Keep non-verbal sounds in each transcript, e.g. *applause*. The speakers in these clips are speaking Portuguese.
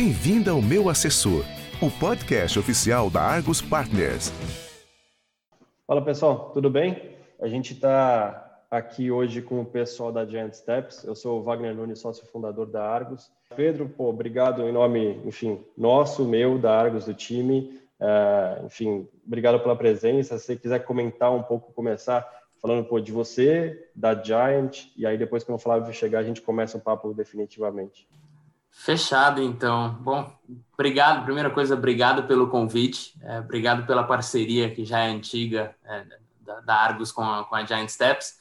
Bem-vinda ao Meu Assessor, o podcast oficial da Argos Partners. Fala pessoal, tudo bem? A gente está aqui hoje com o pessoal da Giant Steps. Eu sou o Wagner Nunes, sócio fundador da Argos. Pedro, pô, obrigado em nome, enfim, nosso, meu, da Argos, do time. Uh, enfim, obrigado pela presença. Se você quiser comentar um pouco, começar falando pô, de você, da Giant, e aí depois, quando o Flávio chegar, a gente começa o papo definitivamente. Fechado, então. Bom, obrigado. Primeira coisa, obrigado pelo convite, é, obrigado pela parceria que já é antiga é, da, da, Argos com a, com a Giant Steps.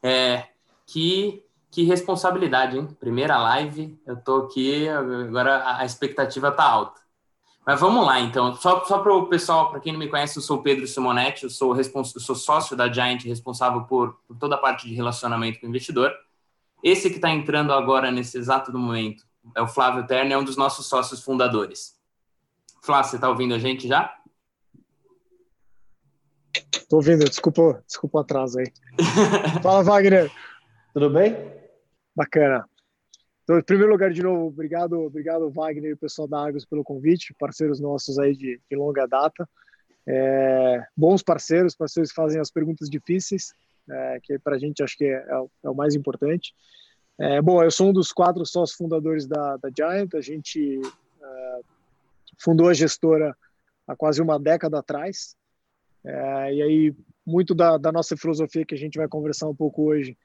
É, que, que responsabilidade, hein? Primeira live, eu tô aqui, agora a expectativa tá alta. Mas vamos lá, então. Só, só para o pessoal, para quem não me conhece, eu sou o Pedro Simonetti, eu sou, eu sou sócio da Giant, responsável por, por toda a parte de relacionamento com o investidor. Esse que está entrando agora, nesse exato momento, é o Flávio Terno, é um dos nossos sócios fundadores. Flávio, você está ouvindo a gente já? Estou ouvindo, desculpa, desculpa o atraso aí. *laughs* Fala, Wagner. Tudo bem? Bacana. Então, em primeiro lugar, de novo, obrigado, obrigado Wagner e o pessoal da Argos pelo convite, parceiros nossos aí de, de longa data. É, bons parceiros, parceiros que fazem as perguntas difíceis, é, que para a gente acho que é, é, é, o mais importante. É, bom, eu sou um dos quatro sócios fundadores da, da Giant, a gente é, fundou a gestora há quase uma década atrás, e aí muito da, da nossa filosofia que a gente vai conversar um pouco hoje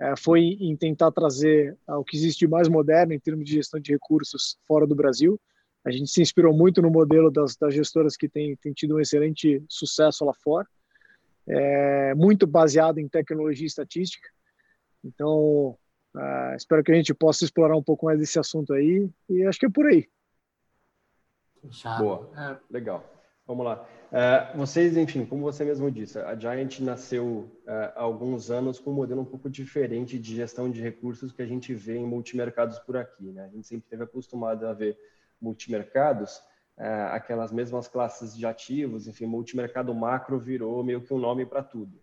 é, foi em tentar trazer o que existe de mais moderno em termos de gestão de recursos fora do Brasil. A gente se inspirou muito no modelo das, das gestoras que têm tem tido um excelente sucesso lá fora, é, muito baseado em tecnologia e estatística. Então, uh, espero que a gente possa explorar um pouco mais desse assunto aí, e acho que é por aí. Boa, é. legal. Vamos lá. Uh, vocês, enfim, como você mesmo disse, a Giant nasceu uh, há alguns anos com um modelo um pouco diferente de gestão de recursos que a gente vê em multimercados por aqui. Né? A gente sempre esteve acostumado a ver multimercados, uh, aquelas mesmas classes de ativos, enfim, multimercado macro virou meio que um nome para tudo.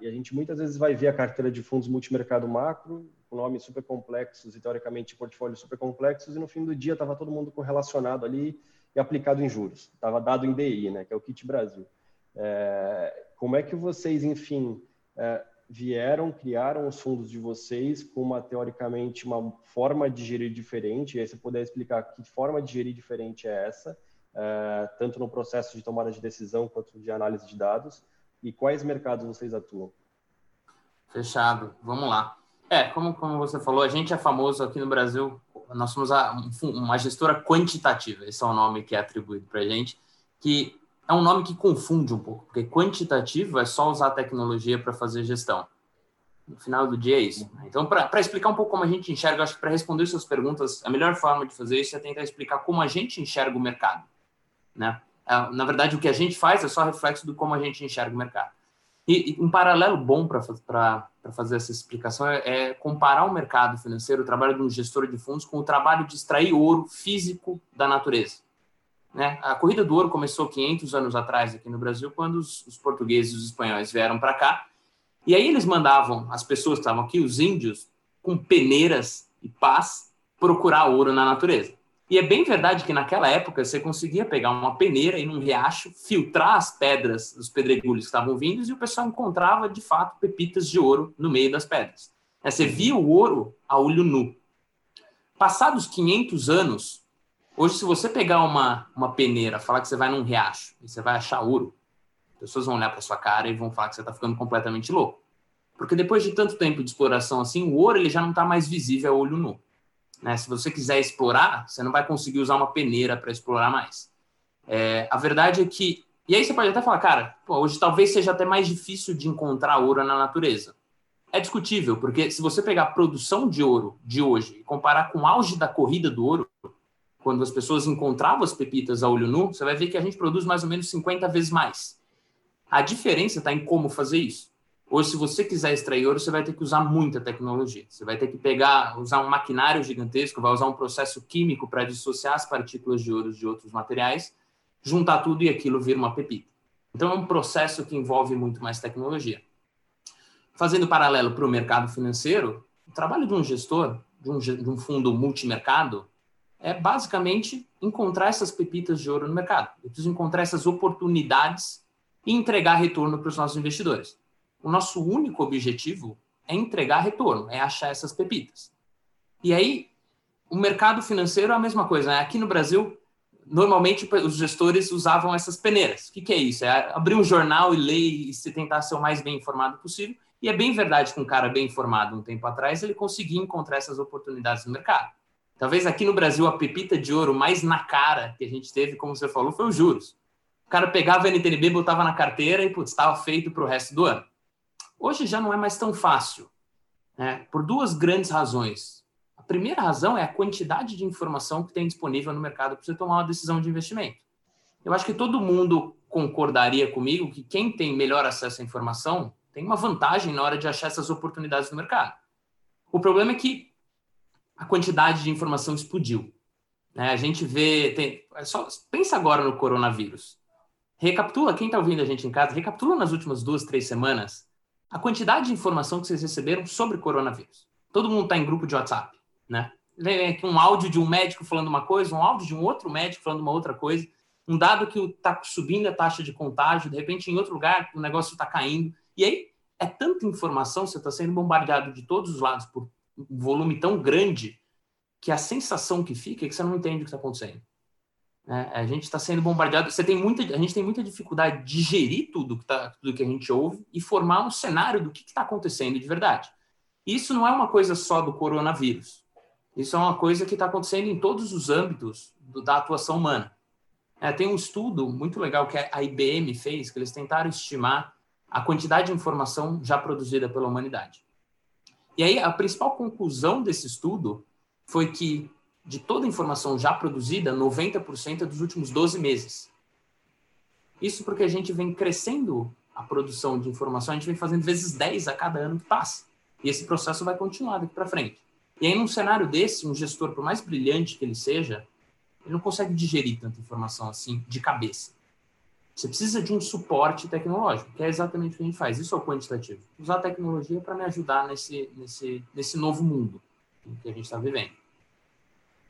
e a gente muitas vezes vai ver a carteira de fundos multimercado macro, nomes super complexos e teoricamente portfólios super complexos, e no fim do dia estava todo mundo correlacionado ali e aplicado em juros. Estava dado em DI, né, que é o Kit Brasil. É, como é que vocês, enfim, é, vieram, criaram os fundos de vocês com uma, teoricamente, uma forma de gerir diferente? E aí você puder explicar que forma de gerir diferente é essa, é, tanto no processo de tomada de decisão quanto de análise de dados, e quais mercados vocês atuam? Fechado, vamos lá. É, como, como você falou, a gente é famoso aqui no Brasil nós somos a, uma gestora quantitativa, esse é o nome que é atribuído para a gente, que é um nome que confunde um pouco, porque quantitativo é só usar a tecnologia para fazer gestão. No final do dia é isso. Então, para explicar um pouco como a gente enxerga, acho que para responder suas perguntas, a melhor forma de fazer isso é tentar explicar como a gente enxerga o mercado. Né? É, na verdade, o que a gente faz é só reflexo do como a gente enxerga o mercado. E, e um paralelo bom para fazer essa explicação é, é, comparar o mercado financeiro, o trabalho de um gestor de fundos, com o trabalho de extrair ouro físico da natureza. Né? A corrida do ouro começou 500 anos atrás aqui no Brasil, quando os, os portugueses e os espanhóis vieram para cá. E aí eles mandavam as pessoas que estavam aqui, os índios, com peneiras e pás, procurar ouro na natureza. E é bem verdade que naquela época você conseguia pegar uma peneira e num riacho, filtrar as pedras, os pedregulhos que estavam vindo, e o pessoal encontrava de fato pepitas de ouro no meio das pedras. É, você via o ouro a olho nu. Passados 500 anos, hoje, se você pegar uma, uma peneira, falar que você vai num riacho e você vai achar ouro, as pessoas vão olhar para sua cara e vão falar que você está ficando completamente louco. Porque depois de tanto tempo de exploração assim, o ouro ele já não está mais visível a olho nu. Né? Se você quiser explorar, você não vai conseguir usar uma peneira para explorar mais. É, a verdade é que. E aí você pode até falar, cara, pô, hoje talvez seja até mais difícil de encontrar ouro na natureza. É discutível, porque se você pegar a produção de ouro de hoje e comparar com o auge da corrida do ouro, quando as pessoas encontravam as pepitas a olho nu, você vai ver que a gente produz mais ou menos 50 vezes mais. A diferença está em como fazer isso. Hoje, se você quiser extrair ouro, você vai ter que usar muita tecnologia. Você vai ter que pegar, usar um maquinário gigantesco, vai usar um processo químico para dissociar as partículas de ouro de outros materiais, juntar tudo e aquilo vira uma pepita. Então, é um processo que envolve muito mais tecnologia. Fazendo paralelo para o mercado financeiro, o trabalho de um gestor, de um, de um fundo multimercado, é basicamente encontrar essas pepitas de ouro no mercado. Eu preciso encontrar essas oportunidades e entregar retorno para os nossos investidores. O nosso único objetivo é entregar retorno, é achar essas pepitas. E aí, o mercado financeiro é a mesma coisa. Né? Aqui no Brasil, normalmente os gestores usavam essas peneiras. O que, que é isso? É abrir um jornal e ler e se tentar ser o mais bem informado possível. E é bem verdade que um cara bem informado um tempo atrás, ele conseguia encontrar essas oportunidades no mercado. Talvez aqui no Brasil a pepita de ouro mais na cara que a gente teve, como você falou, foi os juros. O cara pegava a NTNB, botava na carteira e estava feito para o resto do ano. Hoje já não é mais tão fácil, né? por duas grandes razões. A primeira razão é a quantidade de informação que tem disponível no mercado para você tomar uma decisão de investimento. Eu acho que todo mundo concordaria comigo que quem tem melhor acesso à informação tem uma vantagem na hora de achar essas oportunidades no mercado. O problema é que a quantidade de informação explodiu. Né? A gente vê. Tem, é só, pensa agora no coronavírus. Recapitula, quem está ouvindo a gente em casa, recapitula nas últimas duas, três semanas a quantidade de informação que vocês receberam sobre coronavírus. Todo mundo está em grupo de WhatsApp, né? Um áudio de um médico falando uma coisa, um áudio de um outro médico falando uma outra coisa, um dado que está subindo a taxa de contágio, de repente em outro lugar o negócio está caindo. E aí é tanta informação, você está sendo bombardeado de todos os lados por um volume tão grande que a sensação que fica é que você não entende o que está acontecendo. É, a gente está sendo bombardeado. Você tem muita, a gente tem muita dificuldade de gerir tudo que, tá, tudo que a gente ouve e formar um cenário do que está acontecendo de verdade. Isso não é uma coisa só do coronavírus. Isso é uma coisa que está acontecendo em todos os âmbitos do, da atuação humana. É, tem um estudo muito legal que a IBM fez, que eles tentaram estimar a quantidade de informação já produzida pela humanidade. E aí, a principal conclusão desse estudo foi que, de toda a informação já produzida, 90% é dos últimos 12 meses. Isso porque a gente vem crescendo a produção de informação, a gente vem fazendo vezes 10 a cada ano que passa. E esse processo vai continuar daqui para frente. E aí, num cenário desse, um gestor, por mais brilhante que ele seja, ele não consegue digerir tanta informação assim de cabeça. Você precisa de um suporte tecnológico, que é exatamente o que a gente faz. Isso é o quantitativo. Usar a tecnologia para me ajudar nesse, nesse, nesse novo mundo que a gente está vivendo.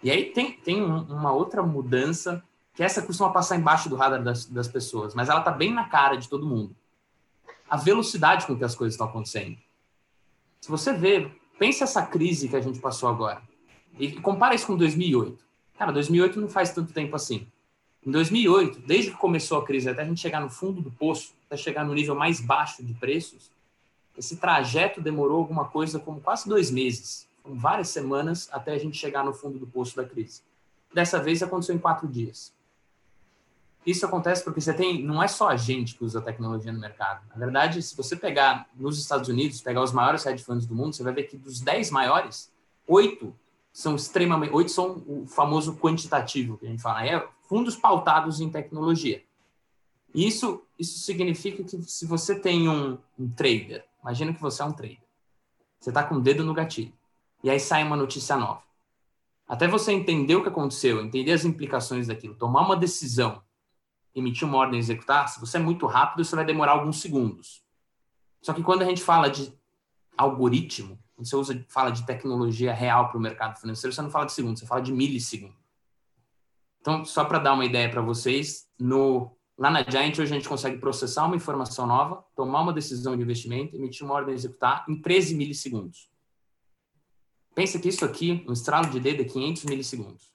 E aí tem, tem uma outra mudança, que essa costuma passar embaixo do radar das, das pessoas, mas ela está bem na cara de todo mundo. A velocidade com que as coisas estão acontecendo. Se você vê, pensa essa crise que a gente passou agora, e compara isso com 2008. Cara, 2008 não faz tanto tempo assim. Em 2008, desde que começou a crise até a gente chegar no fundo do poço, até chegar no nível mais baixo de preços, esse trajeto demorou alguma coisa como quase dois meses. Várias semanas até a gente chegar no fundo do poço da crise. Dessa vez aconteceu em quatro dias. Isso acontece porque você tem, não é só a gente que usa tecnologia no mercado. Na verdade, se você pegar nos Estados Unidos, pegar os maiores hedge funds do mundo, você vai ver que dos dez maiores, oito são extremamente, oito são o famoso quantitativo que a gente fala. É fundos pautados em tecnologia. Isso, isso significa que se você tem um, um trader, imagina que você é um trader, você está com o dedo no gatilho, e aí sai uma notícia nova. Até você entender o que aconteceu, entender as implicações daquilo, tomar uma decisão, emitir uma ordem executar, se você é muito rápido, isso vai demorar alguns segundos. Só que quando a gente fala de algoritmo, quando você usa, fala de tecnologia real para o mercado financeiro, você não fala de segundos, você fala de milissegundos. Então, só para dar uma ideia para vocês, no, lá na Giant hoje a gente consegue processar uma informação nova, tomar uma decisão de investimento, emitir uma ordem de executar em 13 milissegundos. Pensa que isso aqui, um estralo de dedo, é 500 milissegundos.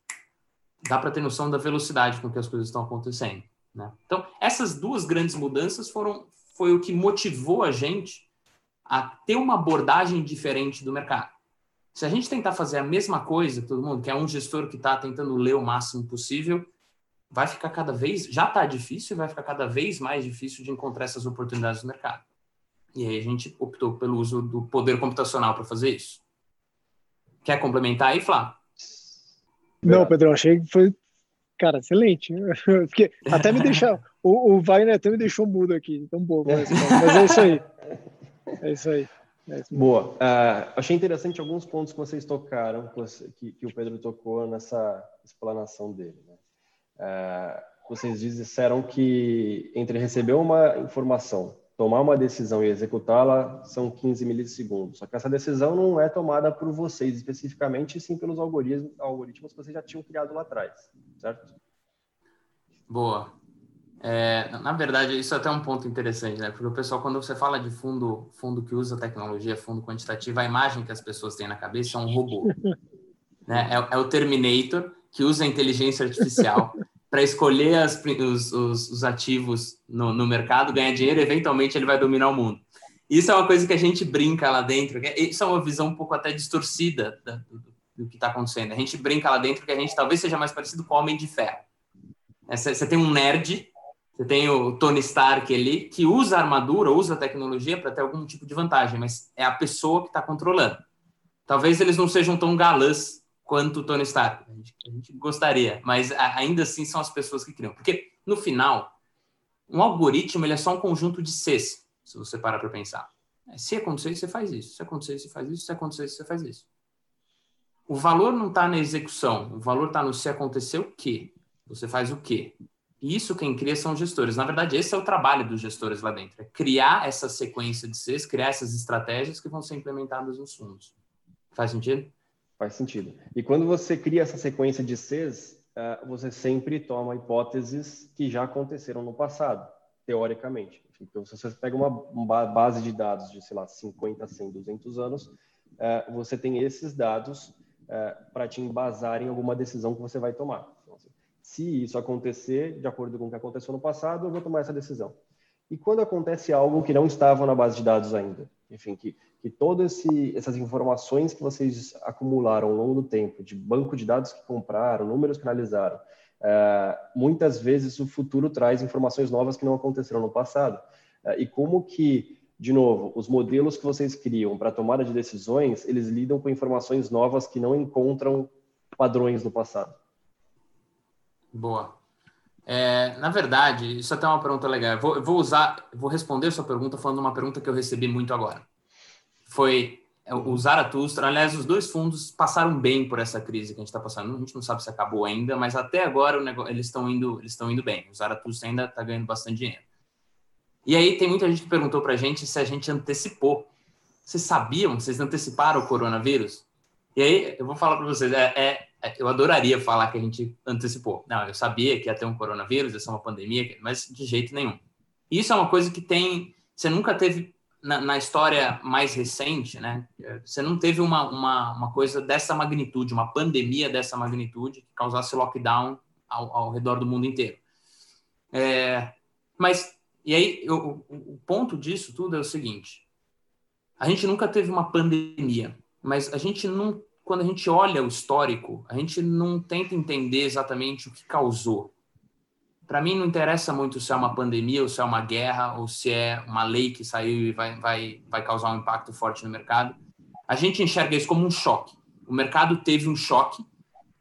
Dá para ter noção da velocidade com que as coisas estão acontecendo. Né? Então, essas duas grandes mudanças foram foi o que motivou a gente a ter uma abordagem diferente do mercado. Se a gente tentar fazer a mesma coisa, todo mundo, que é um gestor que está tentando ler o máximo possível, vai ficar cada vez, já está difícil, vai ficar cada vez mais difícil de encontrar essas oportunidades no mercado. E aí a gente optou pelo uso do poder computacional para fazer isso. Quer complementar aí, Flávio? Não, Pedro, achei que foi, cara, excelente. *laughs* Porque até me deixou, o, o Wagner até me deixou mudo aqui, tão bom. Mas, mas é isso aí. É isso aí. É Boa. Uh, achei interessante alguns pontos que vocês tocaram, que, que o Pedro tocou nessa explanação dele. Né? Uh, vocês disseram que entre receber uma informação, tomar uma decisão e executá-la são 15 milissegundos. Só que essa decisão não é tomada por vocês especificamente, sim pelos algoritmos, algoritmos que vocês já tinham criado lá atrás, certo? Boa. É, na verdade, isso é até um ponto interessante, né? Porque o pessoal, quando você fala de fundo, fundo que usa tecnologia, fundo quantitativo, a imagem que as pessoas têm na cabeça é um robô. *laughs* né? É, é o Terminator que usa inteligência artificial para escolher as, os, os, os, ativos no, no, mercado, ganhar dinheiro, eventualmente ele vai dominar o mundo. Isso é uma coisa que a gente brinca lá dentro, isso é uma visão um pouco até distorcida do, do que está acontecendo. A gente brinca lá dentro que a gente talvez seja mais parecido com o Homem de Ferro. Você é, tem um nerd, você tem o Tony Stark ali, que usa armadura, usa tecnologia para ter algum tipo de vantagem, mas é a pessoa que está controlando. Talvez eles não sejam tão galãs quanto o Tony Stark. A gente, a gente gostaria, mas ainda assim são as pessoas que criam. Porque, no final, um algoritmo ele é só um conjunto de Cs, se você parar para pensar. Se acontecer, você faz isso. Se acontecer, você faz isso. Se acontecer, você faz isso. O valor não está na execução. O valor está no se acontecer o quê. Você faz o quê. E isso quem cria são os gestores. Na verdade, esse é o trabalho dos gestores lá dentro. É criar essa sequência de Cs, criar essas estratégias que vão ser implementadas nos fundos. Faz sentido? Faz sentido. E quando você cria essa sequência de Cs, uh, você sempre toma hipóteses que já aconteceram no passado, teoricamente. Então, se você pega uma, base de dados de, sei lá, 50, 100, 200 anos, uh, você tem esses dados uh, eh, para te embasar em alguma decisão que você vai tomar. Então, assim, se isso acontecer, de acordo com o que aconteceu no passado, eu vou tomar essa decisão. E quando acontece algo que não estava na base de dados ainda? Enfim, que que todas essas informações que vocês acumularam ao longo do tempo, de banco de dados que compraram, números que analisaram, é, muitas vezes o futuro traz informações novas que não aconteceram no passado. É, e como que, de novo, os modelos que vocês criam para tomada de decisões, eles lidam com informações novas que não encontram padrões no passado? Boa. É, na verdade, isso é até é uma pergunta legal. Vou, vou usar, vou responder sua pergunta falando uma pergunta que eu recebi muito agora foi é, o Zaratustra. Aliás, os dois fundos passaram bem por essa crise que a gente está passando. A gente não sabe se acabou ainda, mas até agora negócio, eles estão indo, eles estão indo bem. O Zaratustra ainda está ganhando bastante dinheiro. E aí tem muita gente que perguntou para a gente se a gente antecipou. Vocês sabiam? Vocês anteciparam o coronavírus? E aí eu vou falar para vocês, é, é, eu adoraria falar que a gente antecipou. Não, eu sabia que ia ter um coronavírus, ia ser uma pandemia, mas de jeito nenhum. Isso é uma coisa que tem, você nunca teve na, na, história mais recente, né, você não teve uma, uma, uma, coisa dessa magnitude, uma pandemia dessa magnitude que causasse lockdown ao, ao redor do mundo inteiro. É, mas, e aí, eu, o ponto disso tudo é o seguinte: a gente nunca teve uma pandemia, mas a gente não, quando a gente olha o histórico, a gente não tenta entender exatamente o que causou para mim não interessa muito se é uma pandemia ou se é uma guerra ou se é uma lei que saiu e vai, vai, vai causar um impacto forte no mercado. A gente enxerga isso como um choque. O mercado teve um choque.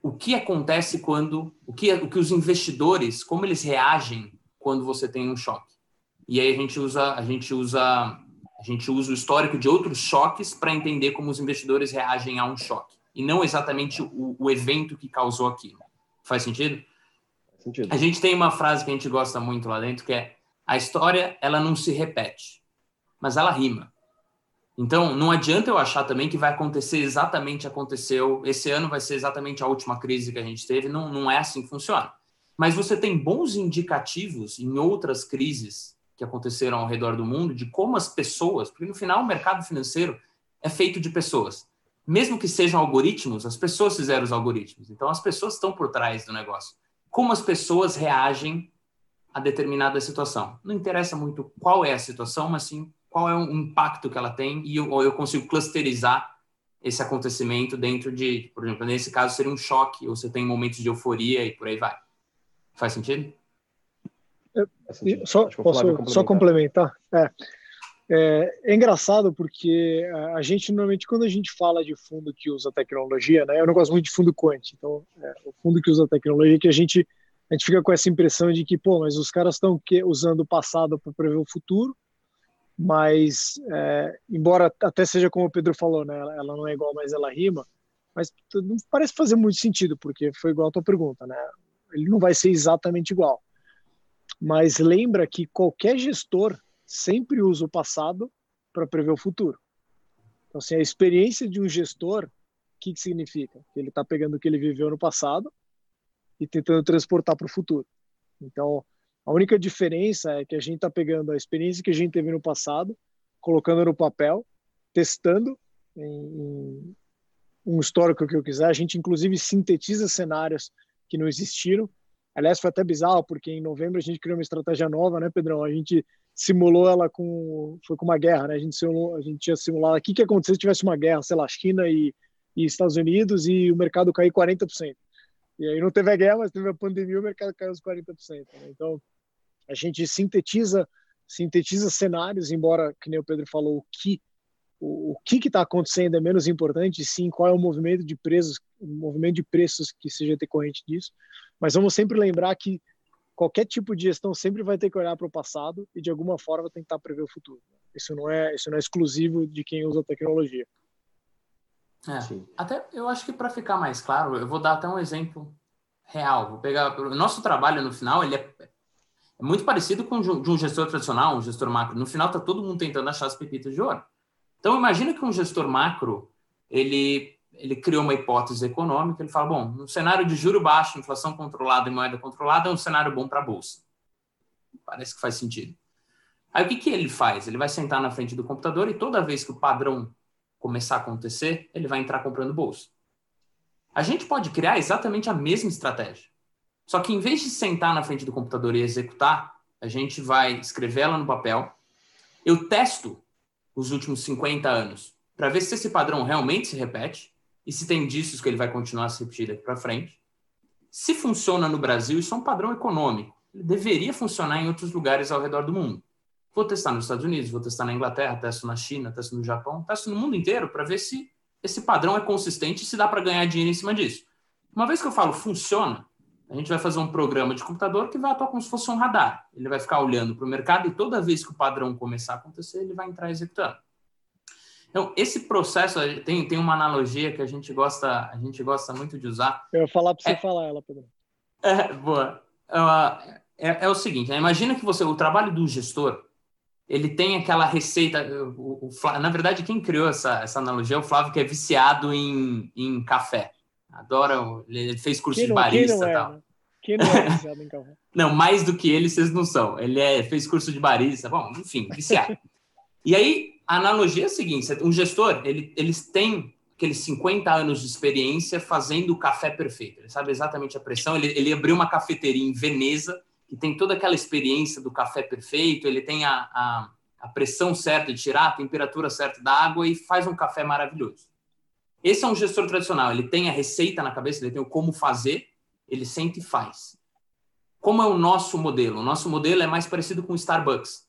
O que acontece quando, o que, o que os investidores, como eles reagem quando você tem um choque? E aí a gente usa, a gente usa, a gente usa o histórico de outros choques para entender como os investidores reagem a um choque e não exatamente o, o evento que causou aquilo. Faz sentido? Sentido. A gente tem uma frase que a gente gosta muito lá dentro que é a história ela não se repete, mas ela rima. Então, não adianta eu achar também que vai acontecer exatamente aconteceu, esse ano vai ser exatamente a última crise que a gente teve, não, não é assim que funciona. Mas você tem bons indicativos em outras crises que aconteceram ao redor do mundo de como as pessoas, porque no final o mercado financeiro é feito de pessoas. Mesmo que sejam algoritmos, as pessoas fizeram os algoritmos. Então, as pessoas estão por trás do negócio como as pessoas reagem a determinada situação. Não interessa muito qual é a situação, mas sim qual é o impacto que ela tem e eu, eu consigo clusterizar esse acontecimento dentro de, por exemplo, nesse caso seria um choque, ou você tem momentos de euforia e por aí vai. Faz sentido? É, só, posso só complementar? É. É, é, engraçado porque a gente normalmente quando a gente fala de fundo que usa tecnologia, né, eu não gosto muito de fundo quant, então é, o fundo que usa tecnologia que a gente a gente fica com essa impressão de que pô, mas os caras estão usando o passado para prever o futuro, mas é, embora até seja como o Pedro falou, né, ela, ela, não é igual, mas ela rima, mas não parece fazer muito sentido porque foi igual a tua pergunta, né? Ele não vai ser exatamente igual, mas lembra que qualquer gestor sempre usa o passado para prever o futuro. Então, assim, a experiência de um gestor, o que, que significa? Que ele está pegando o que ele viveu no passado e tentando transportar para o futuro. Então, a única diferença é que a gente está pegando a experiência que a gente teve no passado, colocando no papel, testando em, em um histórico que eu quiser. A gente, inclusive, sintetiza cenários que não existiram. Aliás, foi até bizarro, porque em novembro a gente criou uma estratégia nova, né, Pedrão? A gente simulou ela com foi com uma guerra, né? A gente simulou, a gente tinha simulado o que que acontecer se tivesse uma guerra, sei lá, China e, e Estados Unidos e o mercado cair 40%. E aí não teve a guerra, mas teve a pandemia, o mercado caiu uns 40%. Né? Então, a gente sintetiza sintetiza cenários, embora que nem o Pedro falou, o que o, o que está acontecendo é menos importante, sim, qual é o movimento de preços, o movimento de preços que seja decorrente disso. Mas vamos sempre lembrar que qualquer tipo de gestão sempre vai ter que olhar para o passado e de alguma forma tentar prever o futuro. Isso não é isso não é exclusivo de quem usa a tecnologia. É, até eu acho que para ficar mais claro, eu vou dar até um exemplo real. Vou pegar o nosso trabalho no final, ele é, é muito parecido com de um gestor tradicional, um gestor macro. No final tá todo mundo tentando achar as pepitas de ouro. Então imagina que um gestor macro, ele ele criou uma hipótese econômica, ele fala, bom, um cenário de juro baixo, inflação controlada e moeda controlada é um cenário bom para a bolsa. Parece que faz sentido. Aí o que, que ele faz? Ele vai sentar na frente do computador e toda vez que o padrão começar a acontecer, ele vai entrar comprando bolsa. A gente pode criar exatamente a mesma estratégia. Só que em vez de sentar na frente do computador e executar, a gente vai escrever ela no papel. Eu testo os últimos 50 anos para ver se esse padrão realmente se repete e se tem indícios que ele vai continuar a se repetir daqui para frente. Se funciona no Brasil, isso é um padrão econômico. Ele deveria funcionar em outros lugares ao redor do mundo. Vou testar nos Estados Unidos, vou testar na Inglaterra, testo na China, testo no Japão, testo no mundo inteiro para ver se esse padrão é consistente e se dá para ganhar dinheiro em cima disso. Uma vez que eu falo funciona, a gente vai fazer um programa de computador que vai atuar como se fosse um radar. Ele vai ficar olhando para o mercado e toda vez que o padrão começar a acontecer, ele vai entrar executando. Então, esse processo tem, tem uma analogia que a gente gosta a gente gosta muito de usar. Eu ia falar para você é, falar ela, Pedro. É, boa. Uh, é, é, o seguinte, né? imagina que você o trabalho do gestor ele tem aquela receita. O, o, na verdade, quem criou essa, essa analogia é o Flávio, que é viciado em, em café. Adora, ele fez curso não, de barista e tal. Né? Quem não é *laughs* viciado em café? não, mais do que ele, vocês não são. Ele é, fez curso de barista, bom, enfim, viciado. E aí, a analogia é a seguinte: um gestor, ele, eles têm aqueles 50 anos de experiência fazendo o café perfeito. Ele sabe exatamente a pressão. Ele, ele abriu uma cafeteria em Veneza, que tem toda aquela experiência do café perfeito. Ele tem a, a, a pressão certa de tirar, a temperatura certa da água e faz um café maravilhoso. Esse é um gestor tradicional. Ele tem a receita na cabeça, ele tem o como fazer, ele sente e faz. Como é o nosso modelo? O nosso modelo é mais parecido com o Starbucks.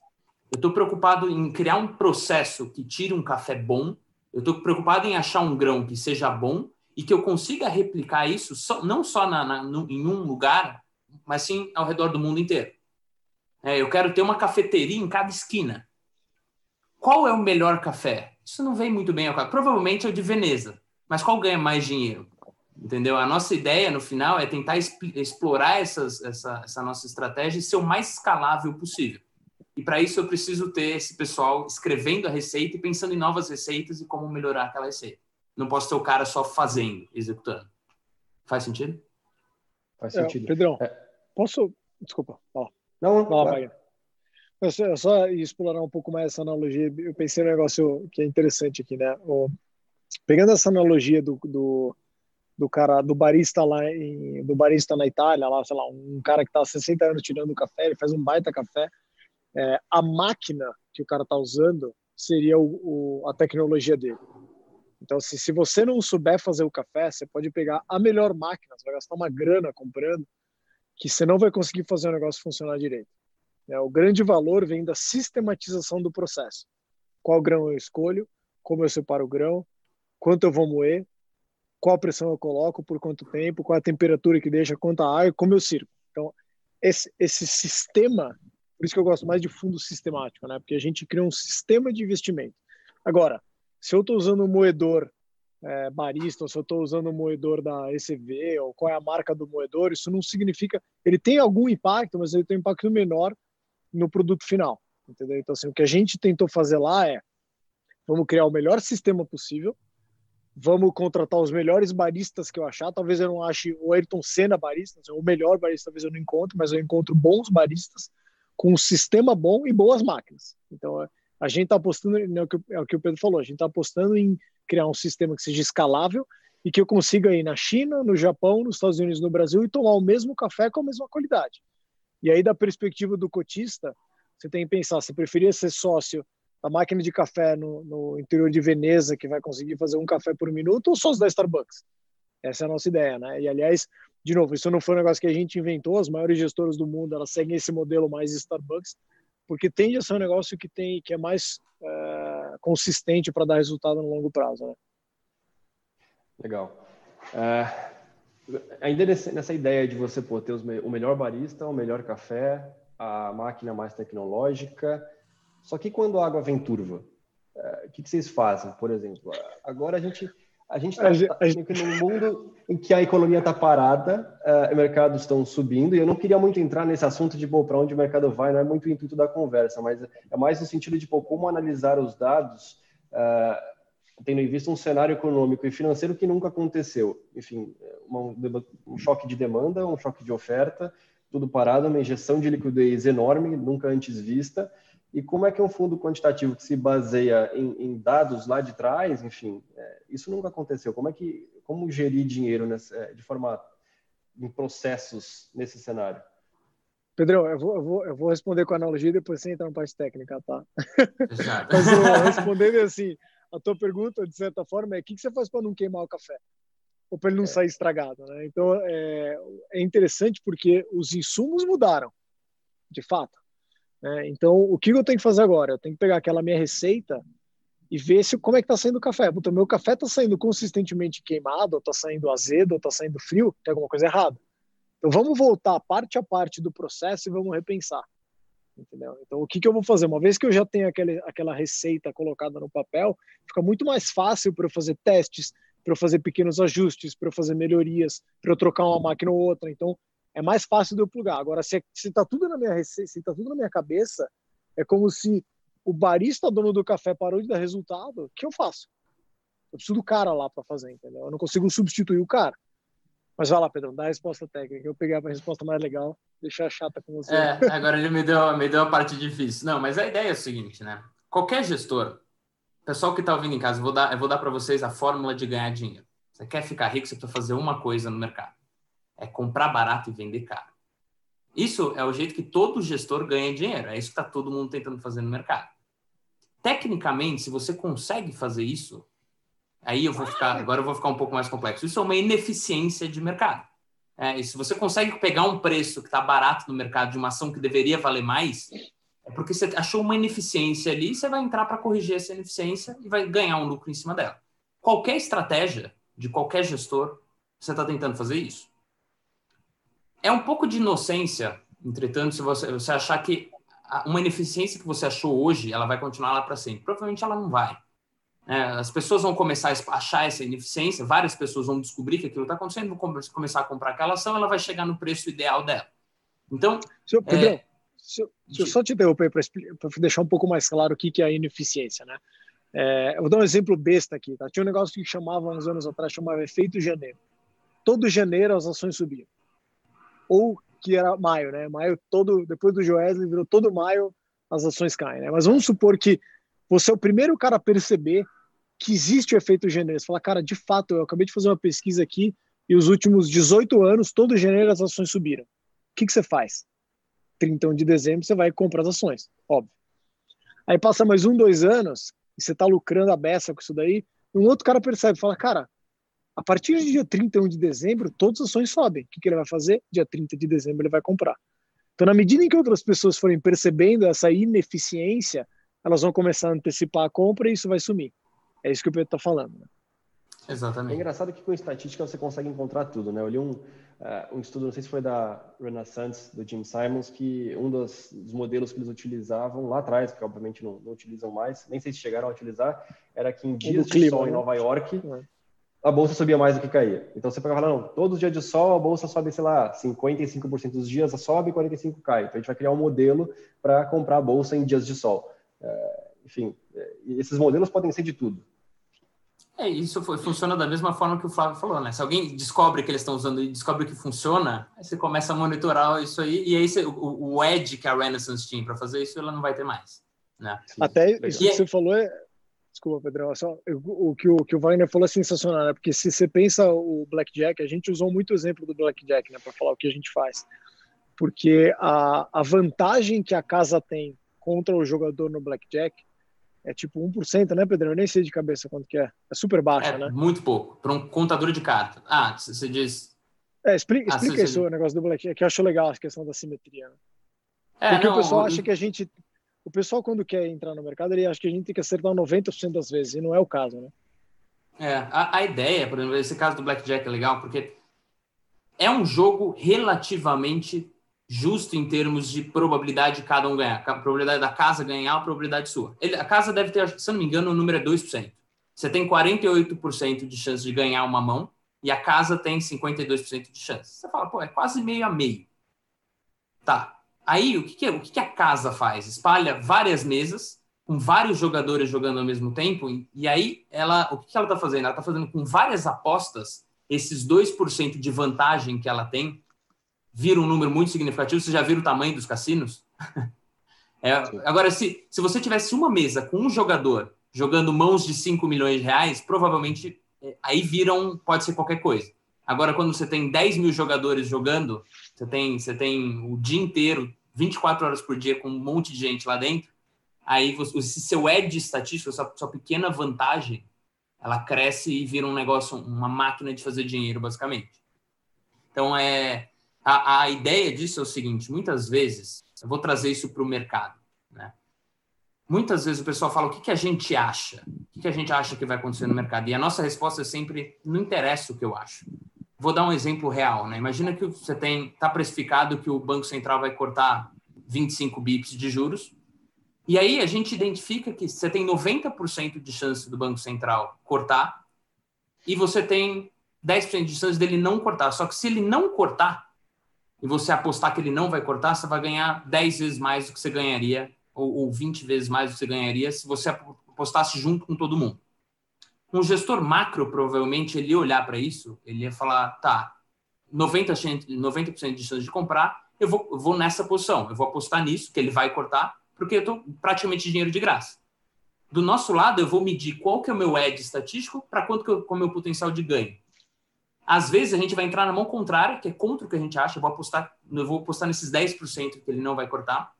Eu estou preocupado em criar um processo que tire um café bom. Eu estou preocupado em achar um grão que seja bom e que eu consiga replicar isso só, não só na, na, no, em um lugar, mas sim ao redor do mundo inteiro. É, eu quero ter uma cafeteria em cada esquina. Qual é o melhor café? Isso não vem muito bem ao caso. Provavelmente é o de Veneza. Mas qual ganha mais dinheiro? Entendeu? A nossa ideia no final é tentar explorar essas, essa, essa nossa estratégia e ser o mais escalável possível. E para isso eu preciso ter esse pessoal escrevendo a receita e pensando em novas receitas e como melhorar aquela receita. Não posso ter o cara só fazendo, executando. Faz sentido? Faz sentido. É, Pedrão, é. posso. Desculpa, fala. Não, fala, claro. Eu só, eu só explorar um pouco mais essa analogia. Eu pensei num negócio que é interessante aqui, né? O, pegando essa analogia do, do, do cara, do barista lá, em, do barista na Itália, lá, sei lá, um cara que está há 60 anos tirando café, ele faz um baita café é, a máquina que o cara está usando seria o, o, a tecnologia dele. Então, se, se você não souber fazer o café, você pode pegar a melhor máquina, você vai gastar uma grana comprando, que você não vai conseguir fazer o negócio funcionar direito. É, o grande valor vem da sistematização do processo. Qual grão eu escolho, como eu separo o grão, quanto eu vou moer, qual pressão eu coloco, por quanto tempo, qual a temperatura que deixa, quanta água, como eu sirvo. Então, esse, esse sistema por isso que eu gosto mais de fundo sistemático, né? Porque a gente cria um sistema de investimento. Agora, se eu estou usando um moedor é, barista, ou se eu estou usando um moedor da ECV, ou qual é a marca do moedor, isso não significa. Ele tem algum impacto, mas ele tem um impacto menor no produto final. entendeu? Então, assim, o que a gente tentou fazer lá é vamos criar o melhor sistema possível, vamos contratar os melhores baristas que eu achar. Talvez eu não ache o Ayrton Senna barista, assim, o melhor barista talvez eu não encontre, mas eu encontro bons baristas com um sistema bom e boas máquinas. Então, a gente está apostando, é o, que, é o que o Pedro falou, a gente está apostando em criar um sistema que seja escalável e que eu consiga ir na China, no Japão, nos Estados Unidos, no Brasil e tomar o mesmo café com a mesma qualidade. E aí, da perspectiva do cotista, você tem que pensar, você preferia ser sócio da máquina de café no, no interior de Veneza, que vai conseguir fazer um café por minuto, ou sócio da Starbucks? Essa é a nossa ideia, né? E, aliás, de novo, isso não foi um negócio que a gente inventou, as maiores gestoras do mundo, elas seguem esse modelo mais Starbucks, porque tende a ser um negócio que tem que é mais é, consistente para dar resultado no longo prazo, né? Legal. Uh, ainda nessa ideia de você pô, ter os, o melhor barista, o melhor café, a máquina mais tecnológica, só que quando a água vem turva, uh, o que, que, vocês fazem, por exemplo? Agora a gente a gente está tá, num mundo em que a economia está parada, uh, mercados estão subindo, e eu não queria muito entrar nesse assunto de para onde o mercado vai, não é muito o intuito da conversa, mas é mais no sentido de pô, como analisar os dados uh, tendo em vista um cenário econômico e financeiro que nunca aconteceu. Enfim, uma, um choque de demanda, um choque de oferta, tudo parado, uma injeção de liquidez enorme, nunca antes vista. E como é que um fundo quantitativo que se baseia em, em dados lá de trás, enfim, é, isso nunca aconteceu. Como é que, como gerir dinheiro nessa, é, de forma em processos nesse cenário? Pedro, eu vou, eu vou, eu vou responder com analogia e depois você entra na parte técnica, tá? *laughs* Mas eu respondendo assim, a tua pergunta, de certa forma, é o que, que você faz para não queimar o café? Ou para ele não é. sair estragado, né? Então, é, é interessante porque os insumos mudaram, de fato. Né? Então, o que eu tenho que fazer agora? Eu tenho que pegar aquela minha receita e ver se, como é que está saindo o café. Puta, meu café está saindo consistentemente queimado, ou está saindo azedo, ou está saindo frio, tem alguma coisa errada. Então, vamos voltar parte a parte do processo e vamos repensar. Entendeu? Então, o que, que eu vou fazer? Uma vez que eu já tenho aquele, aquela receita colocada no papel, fica muito mais fácil para eu fazer testes, para eu fazer pequenos ajustes, para eu fazer melhorias, para eu trocar uma máquina ou outra. Então, é mais fácil de eu plugar. Agora, se está tudo na minha se está tudo na minha cabeça, é como se o barista dono do café parou de dar resultado. O que eu faço? Eu preciso do cara lá para fazer, entendeu? Eu não consigo substituir o cara. Mas vai lá, Pedro, dá a resposta técnica. Eu peguei a resposta mais legal, deixar chata com você. É, agora ele me deu, me deu a parte difícil. Não, mas a ideia é o seguinte, né? Qualquer gestor, pessoal que está ouvindo em casa, eu vou dar, eu vou dar para vocês a fórmula de ganhar dinheiro. Você quer ficar rico, você precisa fazer uma coisa no mercado: é comprar barato e vender caro. Isso é o jeito que todo gestor ganha dinheiro. É isso que está todo mundo tentando fazer no mercado. Tecnicamente, se você consegue fazer isso, Aí eu vou ficar, agora eu vou ficar um pouco mais complexo. Isso é uma ineficiência de mercado. É, se você consegue pegar um preço que está barato no mercado de uma ação que deveria valer mais, é porque você achou uma ineficiência ali, e você vai entrar para corrigir essa ineficiência e vai ganhar um lucro em cima dela. Qualquer estratégia de qualquer gestor, você está tentando fazer isso. É um pouco de inocência, entretanto, se você, você achar que uma ineficiência que você achou hoje, ela vai continuar lá para sempre. Provavelmente ela não vai. É, as pessoas vão começar a achar essa ineficiência, várias pessoas vão descobrir que aquilo está acontecendo, vão começar a comprar aquela ação, ela vai chegar no preço ideal dela. Então. Senhor, Pedro, é... se, eu, se eu só te interromper para deixar um pouco mais claro o que, que é a ineficiência, né? É, eu vou dar um exemplo besta aqui. Tá? Tinha um negócio que chamava, uns anos atrás, chamava efeito janeiro. Todo janeiro as ações subiam. Ou que era maio, né? Maio todo, depois do Joesley, virou todo maio as ações caem, né? Mas vamos supor que você é o primeiro cara a perceber que existe o efeito janeiro. Você fala, cara, de fato, eu acabei de fazer uma pesquisa aqui e os últimos 18 anos, todo janeiro as ações subiram. O que, que você faz? 31 de dezembro você vai comprar as ações, óbvio. Aí passa mais um, dois anos e você está lucrando a beça com isso daí, um outro cara percebe, fala, cara, a partir do dia 31 de dezembro, todas as ações sobem. O que, que ele vai fazer? Dia 30 de dezembro ele vai comprar. Então, na medida em que outras pessoas forem percebendo essa ineficiência elas vão começar a antecipar a compra e isso vai sumir. É isso que o Pedro está falando. Né? Exatamente. É engraçado que com estatística você consegue encontrar tudo, né? Eu li um, uh, um estudo, não sei se foi da Renaissance, do Jim Simons, que um dos, dos modelos que eles utilizavam lá atrás, que obviamente não, não, utilizam mais, nem sei se chegaram a utilizar, era que em dias de sol em né? Nova York, a bolsa subia mais do que caía. Então você pega e fala, não, todos os dias de sol a bolsa sobe, sei lá, 55% dos dias sobe e 45% cai. Então a gente vai criar um modelo para comprar a bolsa em dias de sol. É, enfim, é, esses modelos podem ser de tudo. É, isso foi, funciona da mesma forma que o Flávio falou, né? Se alguém descobre que eles estão usando e descobre que funciona, aí você começa a monitorar isso aí, e aí você, o, o edge que a Renaissance tinha para fazer isso, ela não vai ter mais. Né? Até isso que você falou é. Desculpa, Pedrão, é só, o, que o que o Wagner falou é sensacional, né? Porque se você pensa o Blackjack, a gente usou muito o exemplo do Blackjack, né, para falar o que a gente faz. Porque a, a vantagem que a casa tem contra o jogador no Blackjack é tipo 1%, né, Pedro? Eu nem sei de cabeça quanto que é. É super baixa, é, né? Muito pouco. Para um contador de carta. Ah, você diz. É, explica, ah, explica isso, o negócio do blackjack, que eu acho legal a questão da simetria. Né? É, Porque não, o pessoal acha que a gente. O pessoal, quando quer entrar no mercado, ele acha que a gente tem que acertar 90% das vezes, e não é o caso, né? É, a, a ideia, por exemplo, esse caso do blackjack é legal, porque é um jogo relativamente justo em termos de probabilidade de cada um ganhar. A probabilidade da casa ganhar, a probabilidade sua. Ele, a casa deve ter, se não me engano, o número é 2%. Você tem 48% de chance de ganhar uma mão e a casa tem 52% de chance. Você fala, pô, é quase meio a meio. Tá. Aí, o que, que, o que, que a casa faz? Espalha várias mesas com vários jogadores jogando ao mesmo tempo e, aí ela, o que, que ela está fazendo? Ela está fazendo com várias apostas esses 2% de vantagem que ela tem vira um número muito significativo. Você já viram o tamanho dos cassinos? *laughs* é, agora, se, se você tivesse uma mesa com um jogador jogando mãos de 5 milhões de reais, provavelmente é, aí viram, pode ser qualquer coisa. Agora, quando você tem 10 mil jogadores jogando, você tem, você tem o dia inteiro, 24 horas por dia, com um monte de gente lá dentro, aí esse seu edge estatístico, sua, sua pequena vantagem, ela cresce e vira um negócio, uma máquina de fazer dinheiro, basicamente. Então, é, a, a ideia disso é o seguinte: muitas vezes, eu vou trazer isso para o mercado, né? Muitas vezes o pessoal fala o que, que a gente acha, o que, que a gente acha que vai acontecer no mercado. E a nossa resposta é sempre: não interessa o que eu acho. Vou dar um exemplo real, né? Imagina que você tem, está precificado que o Banco Central vai cortar 25 bips de juros. E aí a gente identifica que você tem 90% de chance do Banco Central cortar e você tem 10% de chance dele não cortar. Só que se ele não cortar, e você apostar que ele não vai cortar, você vai ganhar 10 vezes mais do que você ganharia, ou, ou 20 vezes mais do que você ganharia se você apostasse junto com todo mundo. Um gestor macro, provavelmente, ele ia olhar para isso, ele ia falar, tá, 90%, 90 de chance de comprar, eu vou, eu vou nessa posição, eu vou apostar nisso, que ele vai cortar, porque eu estou praticamente dinheiro de graça. Do nosso lado, eu vou medir qual que é o meu edge estatístico para quanto que eu, é o meu potencial de ganho. Às vezes a gente vai entrar na mão contrária, que é contra o que a gente acha. Eu vou apostar, eu vou apostar nesses 10% que ele não vai cortar,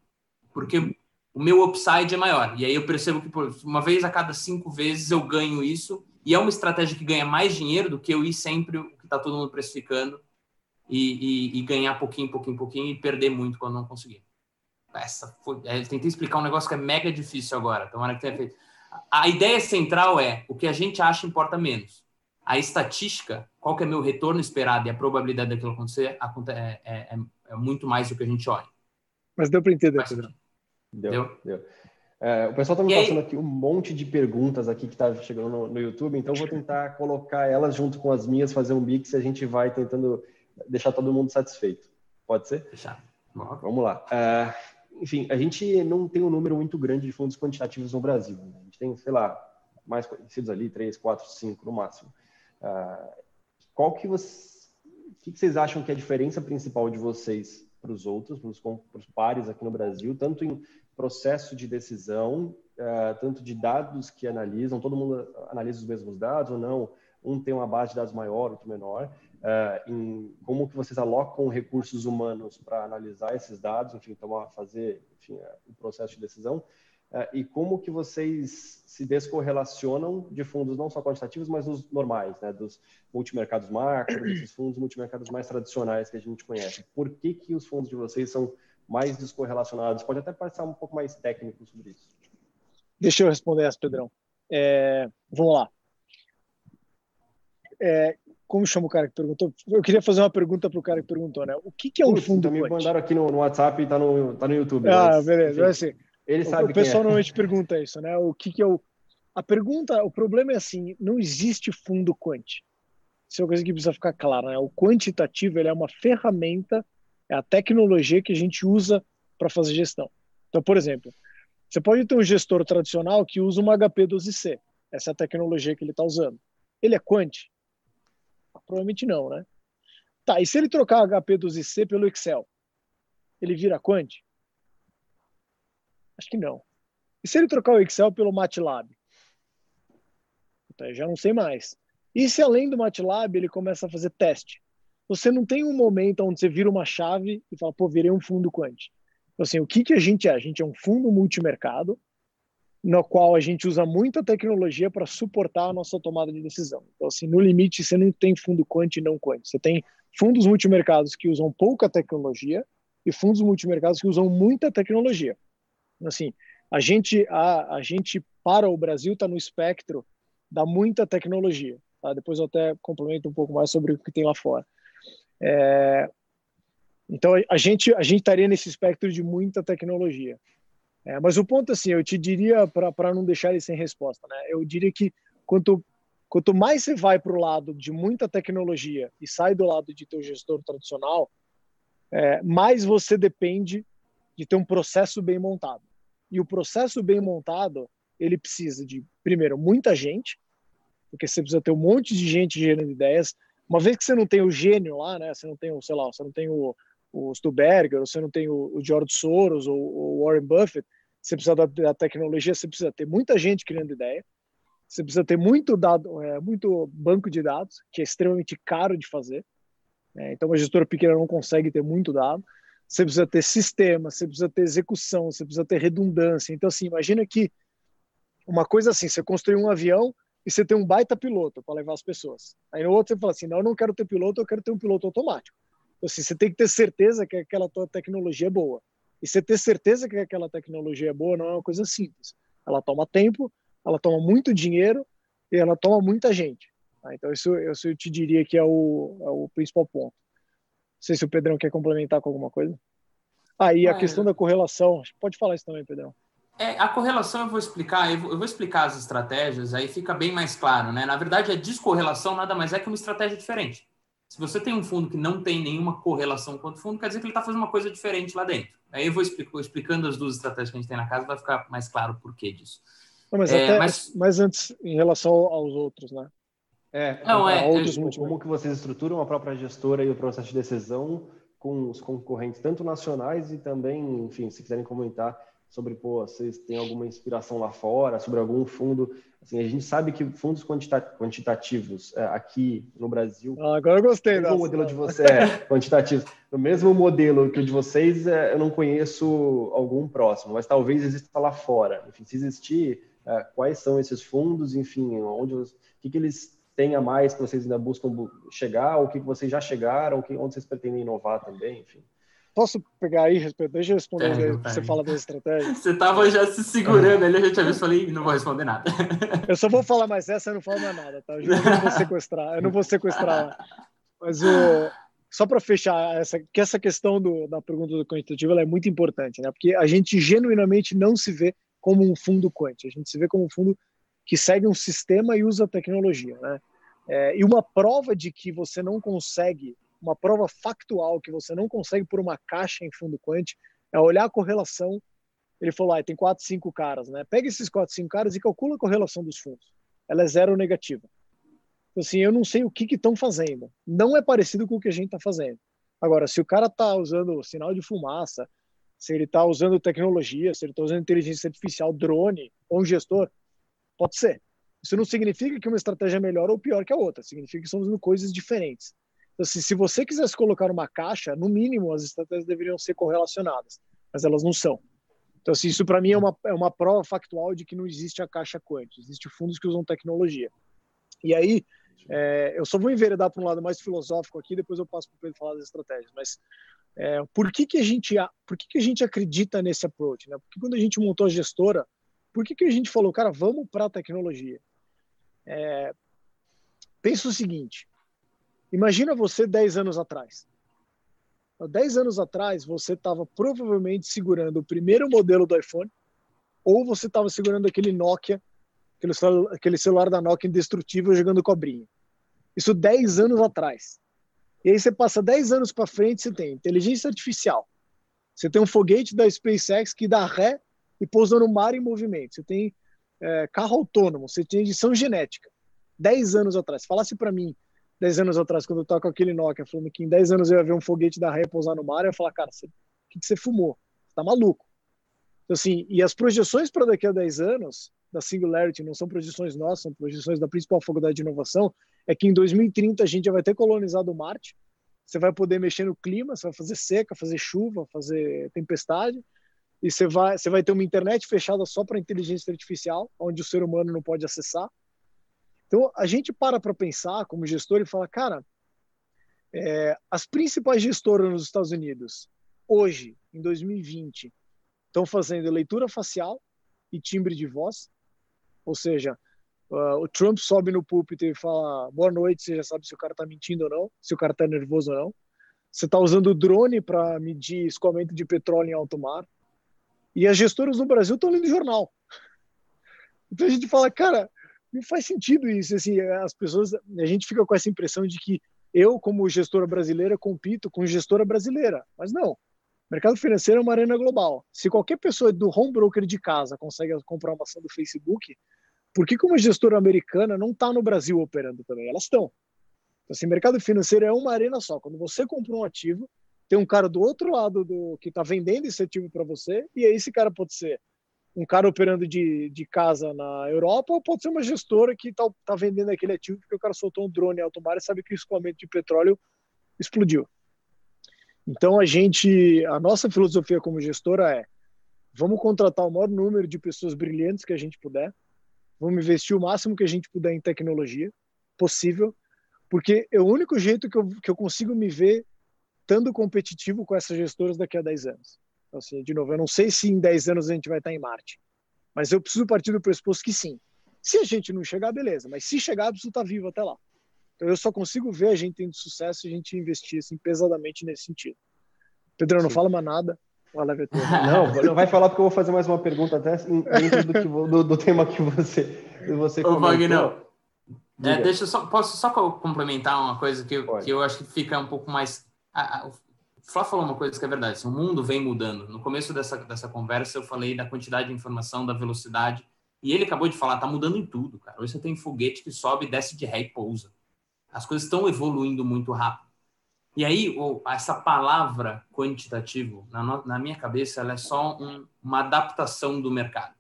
porque o meu upside é maior. E aí eu percebo que por uma vez a cada cinco vezes eu ganho isso. E é uma estratégia que ganha mais dinheiro do que eu ir sempre o que está todo mundo precificando e, e, e, ganhar pouquinho, pouquinho, pouquinho e perder muito quando não conseguir. Essa foi, é, tentei explicar um negócio que é mega difícil agora. Tomara que tenha feito. A ideia central é o que a gente acha importa menos a estatística, qual que é meu retorno esperado e a probabilidade daquilo acontecer, é, é, é, é muito mais do que a gente olha. Mas deu para entender, Pedro. Deu, deu. deu. É, o pessoal está me passando aqui um monte de perguntas aqui que está chegando no, no, YouTube, então vou tentar colocar elas junto com as minhas, fazer um mix e a gente vai tentando deixar todo mundo satisfeito. Pode ser? Fechado. Vamos lá. Uh, enfim, a gente não tem um número muito grande de fundos quantitativos no Brasil. Né? A gente tem, sei lá, mais conhecidos ali, três, quatro, cinco no máximo. Uh, qual que, você, que, que vocês acham que é a diferença principal de vocês para os outros, para os pares aqui no Brasil, tanto em processo de decisão, uh, tanto de dados que analisam, todo mundo analisa os mesmos dados ou não? Um tem uma base de dados maior, outro menor. Uh, em como que vocês alocam recursos humanos para analisar esses dados, enfim, tomar, fazer enfim, o processo de decisão e como que vocês se descorrelacionam de fundos não só quantitativos, mas os normais, né, dos multimercados macro, desses fundos multimercados mais tradicionais que a gente conhece. Por que, que os fundos de vocês são mais descorrelacionados? Pode até passar um pouco mais técnico sobre isso. Deixa eu responder essa, Pedrão. É, vamos lá. É, como chama o cara que perguntou? Eu queria fazer uma pergunta para o cara que perguntou, né? O que, que é um fundo Me mandaram aqui no, no WhatsApp e está no, tá no YouTube. Ah, mas, beleza. Vai ser. Ele sabe o pessoal é. normalmente pergunta isso, né? O que, que é o. A pergunta, o problema é assim: não existe fundo quant. isso é uma coisa que precisa ficar clara, né? O quantitativo ele é uma ferramenta, é a tecnologia que a gente usa para fazer gestão. Então, por exemplo, você pode ter um gestor tradicional que usa uma HP12C. Essa é a tecnologia que ele está usando. Ele é quant? Provavelmente não, né? Tá, e se ele trocar HP12C pelo Excel? Ele vira quant? Acho que não. E se ele trocar o Excel pelo MATLAB? Então, já não sei mais. E se além do MATLAB ele começa a fazer teste? Você não tem um momento onde você vira uma chave e fala, pô, virei um fundo quant. Então, assim, o que, que a gente é? A gente é um fundo multimercado, no qual a gente usa muita tecnologia para suportar a nossa tomada de decisão. Então, assim, no limite, você não tem fundo quant e não quant. Você tem fundos multimercados que usam pouca tecnologia e fundos multimercados que usam muita tecnologia. Assim, a gente, a, a gente para o Brasil está no espectro da muita tecnologia. Tá? Depois eu até complemento um pouco mais sobre o que tem lá fora. É, então a gente a gente estaria nesse espectro de muita tecnologia. É, mas o ponto assim, eu te diria para não deixar ele sem resposta, né? Eu diria que quanto quanto mais você vai para o lado de muita tecnologia e sai do lado de teu gestor tradicional, é, mais você depende de ter um processo bem montado. E o processo bem montado, ele precisa de primeiro muita gente, porque você precisa ter um monte de gente gerando ideias. Uma vez que você não tem o gênio lá, né? Você não tem o, sei lá, você não tem o, o Stuberger, você não tem o, o George Soros ou o Warren Buffett, você precisa da, da, tecnologia, você precisa ter muita gente criando ideia, você precisa ter muito dado, é, muito banco de dados, que é extremamente caro de fazer. É, então, uma gestora pequena não consegue ter muito dado. Você precisa ter sistema, você precisa ter execução, você precisa ter redundância. Então, assim, imagina que uma coisa assim, você construiu um avião e você tem um baita piloto para levar as pessoas. Aí no outro você fala assim, não, eu não quero ter piloto, eu quero ter um piloto automático. Então, assim, você tem que ter certeza que aquela tua tecnologia é boa. E você ter certeza que aquela tecnologia é boa não é uma coisa simples. Ela toma tempo, ela toma muito dinheiro e ela toma muita gente. Tá? Então isso, isso eu te diria que é o, é o principal ponto. Não sei se o Pedrão quer complementar com alguma coisa. Aí ah, a questão da correlação, pode falar isso também, Pedrão. É, a correlação eu vou explicar, eu vou, eu vou, explicar as estratégias, aí fica bem mais claro, né? Na verdade, a descorrelação nada mais é que uma estratégia diferente. Se você tem um fundo que não tem nenhuma correlação com outro fundo, quer dizer que ele está fazendo uma coisa diferente lá dentro. Aí eu vou explicar, explicando as duas estratégias que a gente tem na casa, vai ficar mais claro o porquê disso. Não, mas, é, até, mas... mas antes, em relação aos outros, né? É, não, é, outros é, como que vocês estruturam a própria gestora e o processo de decisão com os concorrentes, tanto nacionais e também, enfim, se quiserem comentar sobre, pô, vocês têm alguma inspiração lá fora, sobre algum fundo. Assim, a gente sabe que fundos quantitativos é, aqui no Brasil. Ah, agora eu gostei. O modelo de você é quantitativo. No mesmo modelo que o de vocês, é, eu não conheço algum próximo, mas talvez exista lá fora. Enfim, se existir, é, quais são esses fundos, enfim, onde, o que, que eles têm a mais que vocês ainda buscam chegar, ou o que, que vocês já chegaram, que, onde vocês pretendem inovar também, enfim. Posso pegar aí, deixa eu responder, é, você fala da estratégia. Você estava já se segurando ali, a gente já viu, falei, não vou responder nada. *laughs* Eu só vou falar mais essa, eu não falo mais nada, tá? Eu não vou sequestrar, eu não vou sequestrar. Mas o, só para fechar, essa, que essa questão do, da pergunta do quantitativo é muito importante, né? Porque a gente genuinamente não se vê como um fundo quant, a gente se vê como um fundo que segue um sistema e usa tecnologia, né? É, e uma prova de que você não consegue uma prova factual que você não consegue por uma caixa em fundo quant é olhar a correlação. Ele falou, ah, tem quatro, cinco caras, né? Pega esses quatro, cinco caras e calcula a correlação dos fundos. Ela é zero negativa. Então, assim, eu não sei o que estão fazendo. Não é parecido com o que a gente está fazendo. Agora, se o cara está usando sinal de fumaça, se ele está usando tecnologia, se ele está usando inteligência artificial, drone ou um gestor, pode ser. Isso não significa que uma estratégia é melhor ou pior que a outra. Significa que estamos usando coisas diferentes. Então, assim, se você quisesse colocar uma caixa, no mínimo as estratégias deveriam ser correlacionadas, mas elas não são. Então, assim, isso para mim é uma, é uma prova factual de que não existe a caixa quant, existe fundos que usam tecnologia. E aí, é, eu só vou enveredar para um lado mais filosófico aqui, depois eu passo para o Pedro falar das estratégias. Mas é, por que, que a gente por que, que a gente acredita nesse approach? Né? Porque quando a gente montou a gestora, por que, que a gente falou, cara, vamos para a tecnologia? É, pensa o seguinte: Imagina você 10 anos atrás. Há 10 anos atrás, você estava provavelmente segurando o primeiro modelo do iPhone, ou você estava segurando aquele Nokia, aquele celular, aquele celular da Nokia indestrutível jogando cobrinha. Isso 10 anos atrás. E aí você passa 10 anos para frente, você tem inteligência artificial. Você tem um foguete da SpaceX que dá ré e pousa no mar em movimento. Você tem é, carro autônomo, você tem edição genética. 10 anos atrás. Falasse para mim, 10 anos atrás, quando eu tava com aquele Nokia, falando que em 10 anos eu ia ver um foguete da ré pousar no mar, eu ia falar, cara, o que, que você fumou? Você tá maluco. Então, assim, e as projeções para daqui a 10 anos da Singularity não são projeções nossas, são projeções da principal faculdade de inovação, é que em 2030 a gente já vai ter colonizado Marte, você vai poder mexer no clima, você vai fazer seca, fazer chuva, fazer tempestade, e você vai, você vai ter uma internet fechada só para inteligência artificial, onde o ser humano não pode acessar. Então, a gente para para pensar como gestor e fala, cara, é, as principais gestoras nos Estados Unidos, hoje, em 2020, estão fazendo leitura facial e timbre de voz, ou seja, uh, o Trump sobe no púlpito e fala boa noite, você já sabe se o cara está mentindo ou não, se o cara está nervoso ou não. Você está usando drone para medir escoamento de petróleo em alto mar. E as gestoras no Brasil estão lendo jornal. Então a gente fala, cara, não faz sentido isso. Assim, as pessoas, a gente fica com essa impressão de que eu, como gestora brasileira, compito com gestora brasileira. Mas não. Mercado financeiro é uma arena global. Se qualquer pessoa do home broker de casa consegue comprar uma ação do Facebook, por que, uma gestora americana não está no Brasil operando também? Elas estão. Então, assim, mercado financeiro é uma arena só. Quando você compra um ativo, tem um cara do outro lado do que está vendendo esse ativo para você, e aí esse cara pode ser um cara operando de, de casa na Europa, ou pode ser uma gestora que está tá vendendo aquele ativo porque o cara soltou um drone alto mar e sabe que o escoamento de petróleo explodiu. Então a gente, a nossa filosofia como gestora é: vamos contratar o maior número de pessoas brilhantes que a gente puder, vamos investir o máximo que a gente puder em tecnologia possível, porque é o único jeito que eu, que eu consigo me ver estando competitivo com essas gestoras daqui a 10 anos. Então, assim, de novo, eu não sei se em 10 anos a gente vai estar em Marte, mas eu preciso partir do pressuposto que sim. Se a gente não chegar, beleza, mas se chegar, eu preciso estar vivo até lá. Então eu só consigo ver a gente tendo sucesso se a gente investir assim, pesadamente nesse sentido. Pedro, não fala mais nada. *laughs* Não, não vai falar porque eu vou fazer mais uma pergunta até dentro do, que, do, do tema que você, você Ô, Wagner, é, deixa eu só, posso só complementar uma coisa que, eu, que eu acho que fica um pouco mais... A, a, o Flá falou uma coisa que é verdade, assim, o mundo vem mudando. No começo dessa, dessa conversa eu falei da quantidade de informação, da velocidade, e ele acabou de falar, tá mudando em tudo, cara. Hoje você tem foguete que sobe, desce de ré e pousa. As coisas estão evoluindo muito rápido. E aí, essa palavra quantitativo, na, minha cabeça, ela é só um, uma adaptação do mercado.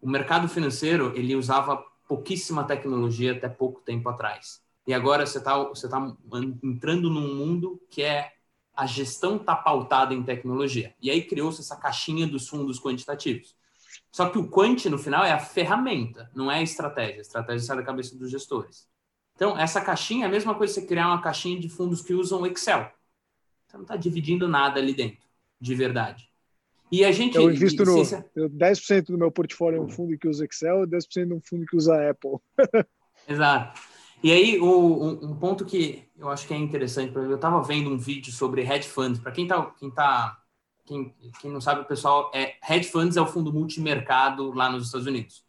O mercado financeiro, ele usava pouquíssima tecnologia até pouco tempo atrás. E agora você está você tá entrando num mundo que é a gestão está pautada em tecnologia. E aí criou-se essa caixinha dos fundos quantitativos. Só que o quant, no final, é a ferramenta, não é a estratégia. A estratégia sai da cabeça dos gestores. Então, essa caixinha é a mesma coisa que você criar uma caixinha de fundos que usam Excel. Você não está dividindo nada ali dentro, de verdade. E a gente. Eu invisto no. 10% do meu portfólio é um fundo que usa Excel e 10% é um fundo que usa Apple. *laughs* Exato. E aí, o, um, um, ponto que eu acho que é interessante, eu estava vendo um vídeo sobre hedge funds. Para quem tá, quem tá, quem, quem não sabe, o pessoal, é, hedge funds é o fundo multimercado lá nos Estados Unidos.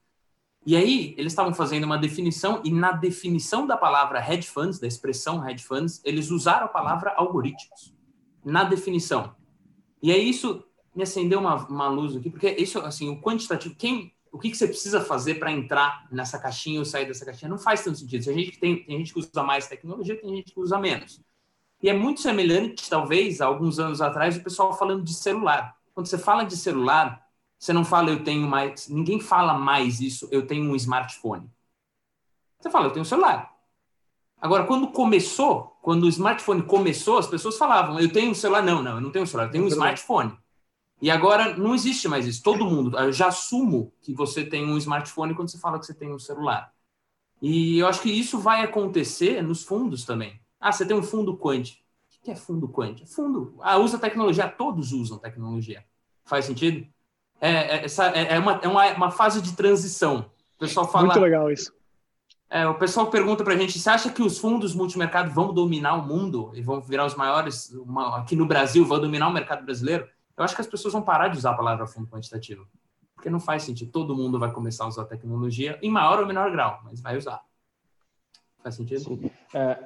E aí, eles estavam fazendo uma definição, e na definição da palavra hedge funds, da expressão hedge funds, eles usaram a palavra algoritmos. Na definição. E aí, isso me acendeu uma, uma luz aqui, porque isso, assim, o quantitativo, quem, o que, que você precisa fazer para entrar nessa caixinha ou sair dessa caixinha? Não faz tanto sentido. A gente tem, tem gente que usa mais tecnologia, tem gente que usa menos. E é muito semelhante, talvez, há alguns anos atrás, o pessoal falando de celular. Quando você fala de celular, você não fala, eu tenho mais. Ninguém fala mais isso, eu tenho um smartphone. Você fala, eu tenho um celular. Agora, quando começou, quando o smartphone começou, as pessoas falavam, eu tenho um celular. Não, não, eu não tenho um celular, eu tenho um smartphone. E agora não existe mais isso. Todo mundo, eu já assumo que você tem um smartphone quando você fala que você tem um celular. E eu acho que isso vai acontecer nos fundos também. Ah, você tem um fundo quant. O que é fundo quant? Fundo. Ah, usa tecnologia. Todos usam tecnologia. Faz sentido? É, é, essa, é, é, uma, é uma, uma, fase de transição. O pessoal fala. Muito legal isso. É, o pessoal pergunta para a gente: você acha que os fundos multimercado vão dominar o mundo e vão virar os maiores uma, aqui no Brasil, vão dominar o mercado brasileiro? Eu acho que as pessoas vão parar de usar a palavra fundo quantitativo. Porque não faz sentido. Todo mundo vai começar a usar tecnologia em maior ou menor grau, mas vai usar. Faz sentido? Sim. É,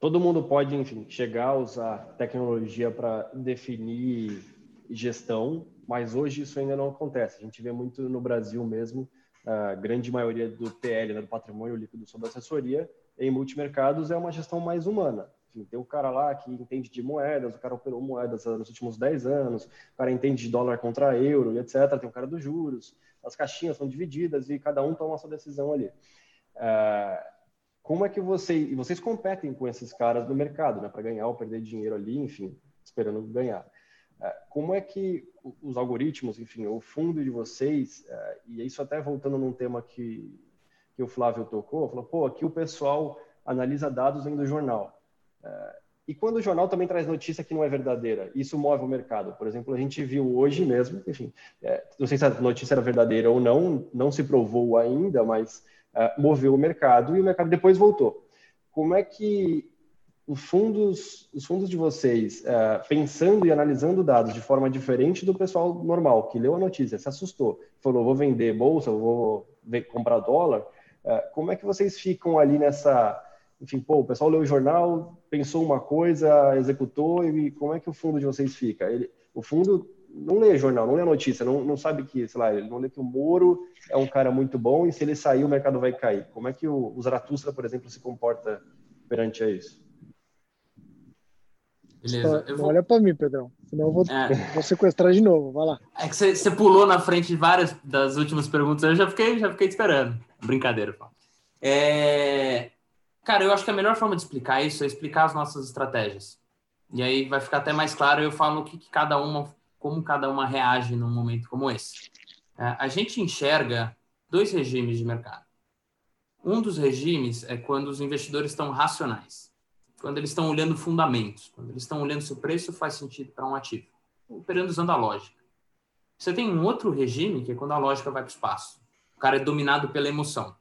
todo mundo pode, enfim, chegar a usar tecnologia para definir gestão, mas hoje isso ainda não acontece. A gente vê muito no Brasil mesmo, a grande maioria do PL, né, do patrimônio líquido sob assessoria, em multimercados é uma gestão mais humana. Tem o cara lá que entende de moedas, o cara operou moedas nos últimos 10 anos, o cara entende de dólar contra euro e etc. Tem o cara dos juros, as caixinhas são divididas e cada um toma a sua decisão ali. É, como é que vocês, e vocês competem com esses caras no mercado, né, para ganhar ou perder dinheiro ali, enfim, esperando ganhar. É, como é que os algoritmos, enfim, o fundo de vocês, é, e isso até voltando num tema que, que o Flávio tocou, falou, pô, aqui o pessoal analisa dados dentro do jornal. É, e quando o jornal também traz notícia que não é verdadeira, isso move o mercado. Por exemplo, a gente viu hoje mesmo, enfim, não sei se a notícia era verdadeira ou não, não se provou ainda, mas moveu o mercado e o mercado depois voltou. Como é que os fundos, os fundos de vocês, uh, pensando e analisando dados de forma diferente do pessoal normal, que leu a notícia, se assustou, falou, vou vender bolsa, vou comprar dólar, como é que vocês ficam ali nessa... Enfim, pô, o pessoal leu o jornal, pensou uma coisa, executou, e como é que o fundo de vocês fica? Ele, o fundo não lê jornal, não lê notícia, não, não sabe que, sei lá, ele não lê que o Moro é um cara muito bom e se ele sair o mercado vai cair. Como é que o, o Zaratustra, por exemplo, se comporta perante a isso? Beleza. Vou... olha para mim, Pedrão. Senão eu vou, é. vou sequestrar de novo. Vai lá. É que você, pulou na frente de várias das últimas perguntas. Eu já fiquei, já fiquei esperando. Brincadeira, Paulo. É... Cara, eu acho que a melhor forma de explicar isso é explicar as nossas estratégias. E aí vai ficar até mais claro. Eu falo o que, que cada uma, como cada uma reage num momento como esse. É, a gente enxerga dois regimes de mercado. Um dos regimes é quando os investidores estão racionais quando eles estão olhando fundamentos, quando eles estão olhando se o preço faz sentido para um ativo, operando usando a lógica. Você tem um outro regime que é quando a lógica vai para o espaço. O cara é dominado pela emoção.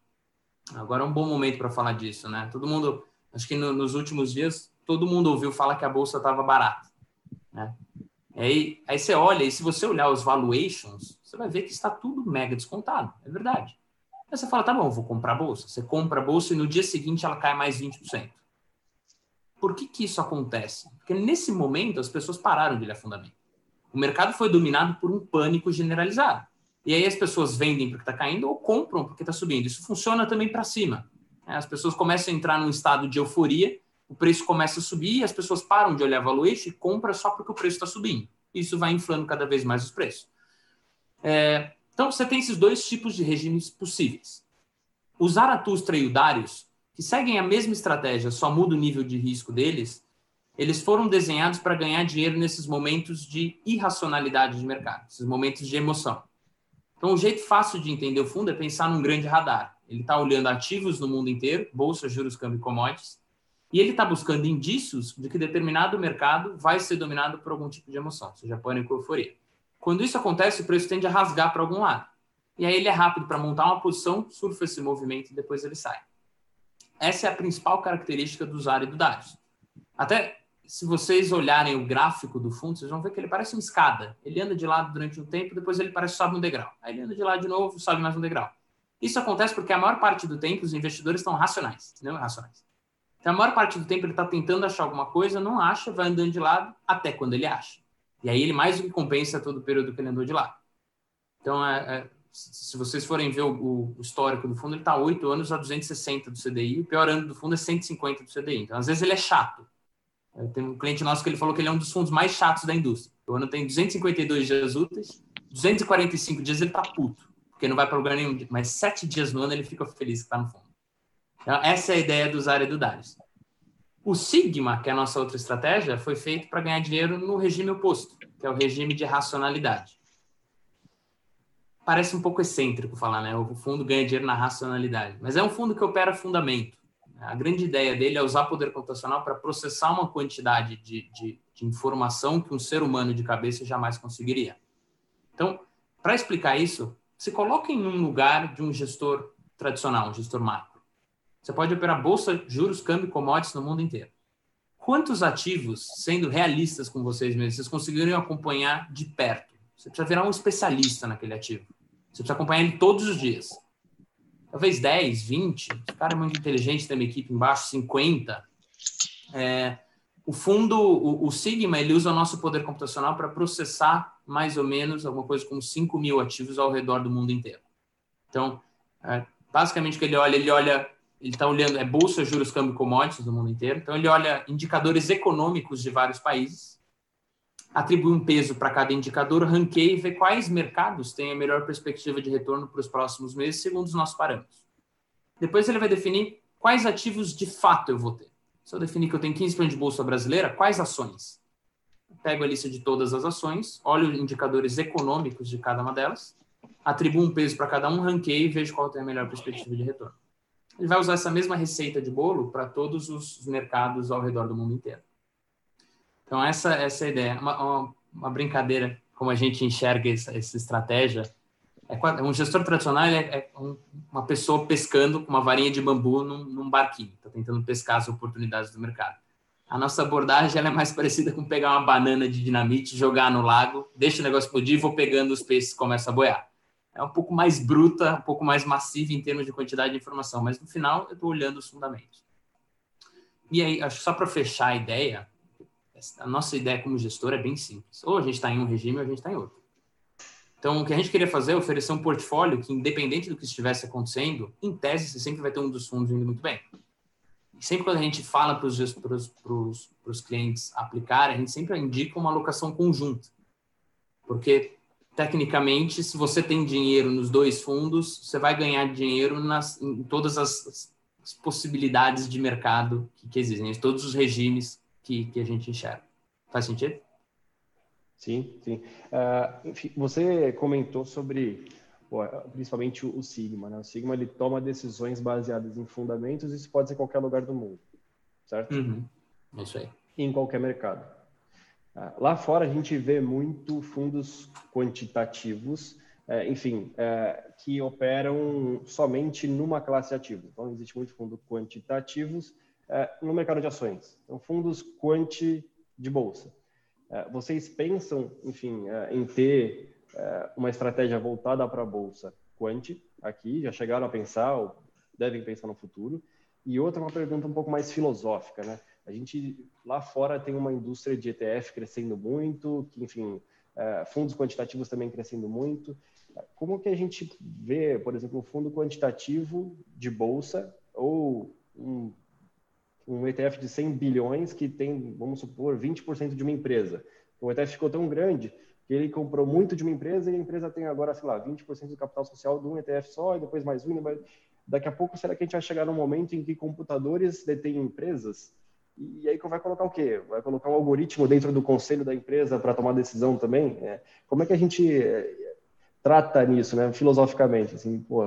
Agora é um bom momento para falar disso, né? Todo mundo, acho que no, nos últimos dias, todo mundo ouviu falar que a bolsa estava barata, né? Aí, aí você olha, e se você olhar os valuations, você vai ver que está tudo mega descontado, é verdade. Aí você fala, tá bom, vou comprar a bolsa. Você compra a bolsa e no dia seguinte ela cai mais 20%. Por que, que isso acontece? Porque nesse momento as pessoas pararam de ler fundamento. O mercado foi dominado por um pânico generalizado. E aí as pessoas vendem porque está caindo ou compram porque está subindo. Isso funciona também para cima. É, as pessoas começam a entrar num estado de euforia, o preço começa a subir e as pessoas param de olhar valuation e compram só porque o preço está subindo. Isso vai inflando cada vez mais os preços. É, então, você tem esses dois tipos de regimes possíveis. O Zaratustra e o Darius que seguem a mesma estratégia, só muda o nível de risco deles, eles foram desenhados para ganhar dinheiro nesses momentos de irracionalidade de mercado, esses momentos de emoção. Então, o jeito fácil de entender o fundo é pensar num grande radar. Ele está olhando ativos no mundo inteiro, bolsa, juros, câmbio e commodities, e ele está buscando indícios de que determinado mercado vai ser dominado por algum tipo de emoção, seja pânico ou euforia. Quando isso acontece, o preço tende a rasgar para algum lado. E aí ele é rápido para montar uma posição, surfa esse movimento e depois ele sai. Essa é a principal característica do usuário do Darius. Até se vocês olharem o gráfico do fundo, vocês vão ver que ele parece uma escada. Ele anda de lado durante um tempo, depois ele parece sobe um degrau. Aí ele anda de lado de novo, sobe mais um degrau. Isso acontece porque a maior parte do tempo os investidores estão racionais, não irracionais. Então, a maior parte do tempo ele está tentando achar alguma coisa, não acha, vai andando de lado até quando ele acha. E aí ele mais do que compensa todo o período que ele andou de lado. Então, é, é, se vocês forem ver o, o histórico do fundo, ele está 8 anos a 260 do CDI, o pior ano do fundo é 150 do CDI. Então, às vezes, ele é chato. Tem um cliente nosso que ele falou que ele é um dos fundos mais chatos da indústria. O ano tem 252 dias úteis, 245 dias ele está puto, porque não vai para lugar nenhum, mas 7 dias no ano ele fica feliz que está no fundo. Então, essa é a ideia do usuário do Darius. O Sigma, que é a nossa outra estratégia, foi feito para ganhar dinheiro no regime oposto, que é o regime de racionalidade parece um pouco excêntrico falar, né? O fundo ganha dinheiro na racionalidade, mas é um fundo que opera fundamento. A grande ideia dele é usar poder computacional para processar uma quantidade de, de, de, informação que um ser humano de cabeça jamais conseguiria. Então, para explicar isso, se coloque em um lugar de um gestor tradicional, um gestor macro. Você pode operar bolsa, juros, câmbio, commodities no mundo inteiro. Quantos ativos, sendo realistas com vocês mesmos, vocês conseguiriam acompanhar de perto? Você precisa virar um especialista naquele ativo. Você precisa acompanhar ele todos os dias. Talvez 10, 20, o cara é muito inteligente, tem uma equipe embaixo, 50. É, o fundo, o, o, Sigma, ele usa o nosso poder computacional para processar mais ou menos alguma coisa como 5 mil ativos ao redor do mundo inteiro. Então, é, basicamente o que ele olha, ele olha, ele está olhando, é bolsa, juros, câmbio, commodities do mundo inteiro. Então, ele olha indicadores econômicos de vários países, atribui um peso para cada indicador, ranqueia e vê quais mercados têm a melhor perspectiva de retorno para os próximos meses, segundo os nossos parâmetros. Depois ele vai definir quais ativos de fato eu vou ter. Se eu definir que eu tenho 15% de bolsa brasileira, quais ações? Pego a lista de todas as ações, olho os indicadores econômicos de cada uma delas, atribuo um peso para cada um, ranqueio e vejo qual tem a melhor perspectiva de retorno. Ele vai usar essa mesma receita de bolo para todos os mercados ao redor do mundo inteiro. Então, essa, essa é a ideia. Uma, uma, uma brincadeira, como a gente enxerga essa, essa estratégia, é, um gestor tradicional é, é um, uma pessoa pescando com uma varinha de bambu num, num barquinho, está tentando pescar as oportunidades do mercado. A nossa abordagem é mais *laughs* parecida com pegar uma banana de dinamite, jogar no lago, deixa o negócio explodir, vou pegando os peixes e começa a boiar. É um pouco mais bruta, um pouco mais massiva em termos de quantidade de informação, mas no final eu estou olhando os fundamentos. E aí, só para fechar a ideia, a nossa ideia como gestor é bem simples. Ou a gente está em um regime ou a gente está em outro. Então, o que a gente queria fazer é oferecer um portfólio que, independente do que estivesse acontecendo, em tese, você sempre vai ter um dos fundos indo muito bem. E sempre quando a gente fala para os clientes aplicarem, a gente sempre indica uma alocação conjunta. Porque, tecnicamente, se você tem dinheiro nos dois fundos, você vai ganhar dinheiro nas, em todas as, as possibilidades de mercado que, que existem, em todos os regimes que, que a gente enxerga. Faz sentido? Sim, sim. Uh, enfim, você comentou sobre pô, principalmente o Sigma, né? O Sigma ele toma decisões baseadas em fundamentos e isso pode ser em qualquer lugar do mundo, certo? Uhum. É isso aí. Em qualquer mercado. Uh, lá fora a gente vê muito fundos quantitativos, uh, enfim, uh, que operam somente numa classe ativa. Então existe muito fundo quantitativos no mercado de ações. Então, fundos quant de bolsa. É, vocês pensam, enfim, é, em ter uma estratégia voltada para a bolsa quant aqui? Já chegaram a pensar ou devem pensar no futuro? E outra, uma pergunta um pouco mais filosófica, né? A gente lá fora tem uma indústria de ETF crescendo muito, que, enfim, fundos quantitativos também crescendo muito. Como que a gente vê, por exemplo, um fundo quantitativo de bolsa ou um um ETF de 100 bilhões que tem, vamos supor, 20% de uma empresa. O ETF ficou tão grande que ele comprou muito de uma empresa e a empresa tem agora, sei lá, 20% do capital social de um ETF só e depois mais um. Daqui a pouco, será que a gente vai chegar num momento em que computadores detêm empresas? E aí vai colocar o quê? Vai colocar um algoritmo dentro do conselho da empresa para tomar decisão também? É. Como é que a gente é, trata nisso, né, filosoficamente? Assim, pô,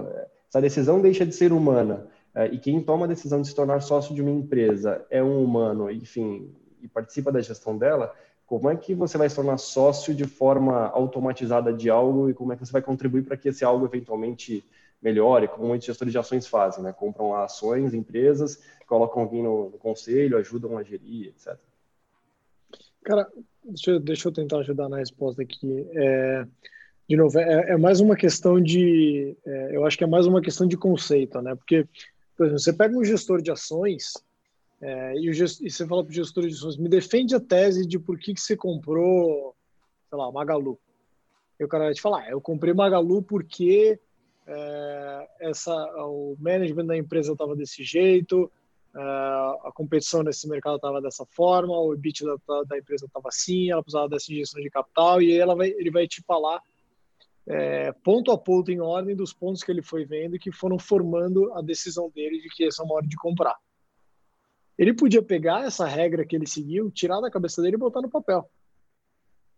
essa decisão deixa de ser humana e quem toma a decisão de se tornar sócio de uma empresa é um humano, enfim, e participa da gestão dela, como é que você vai se tornar sócio de forma automatizada de algo e como é que você vai contribuir para que esse algo eventualmente melhore, como muitos gestores de ações fazem, né? Compram ações, empresas, colocam alguém no, no conselho, ajudam a gerir, etc. Cara, deixa eu, deixa eu tentar ajudar na resposta aqui. É, de novo, é, é, mais uma questão de, é, eu acho que é mais uma questão de conceito, né? Porque por exemplo, você pega um gestor de ações é, e, e, você fala para o gestor de ações, me defende a tese de por que, que você comprou, sei lá, Magalu. E o cara vai te falar, ah, eu comprei Magalu porque é, essa, o management da empresa estava desse jeito, é, a competição nesse mercado estava dessa forma, o EBIT da, da empresa estava assim, ela precisava dessa injeção de capital, e ela vai, ele vai te falar é, ponto a ponto em ordem dos pontos que ele foi vendo e que foram formando a decisão dele de que essa é uma hora de comprar. Ele podia pegar essa regra que ele seguiu, tirar da cabeça dele e botar no papel.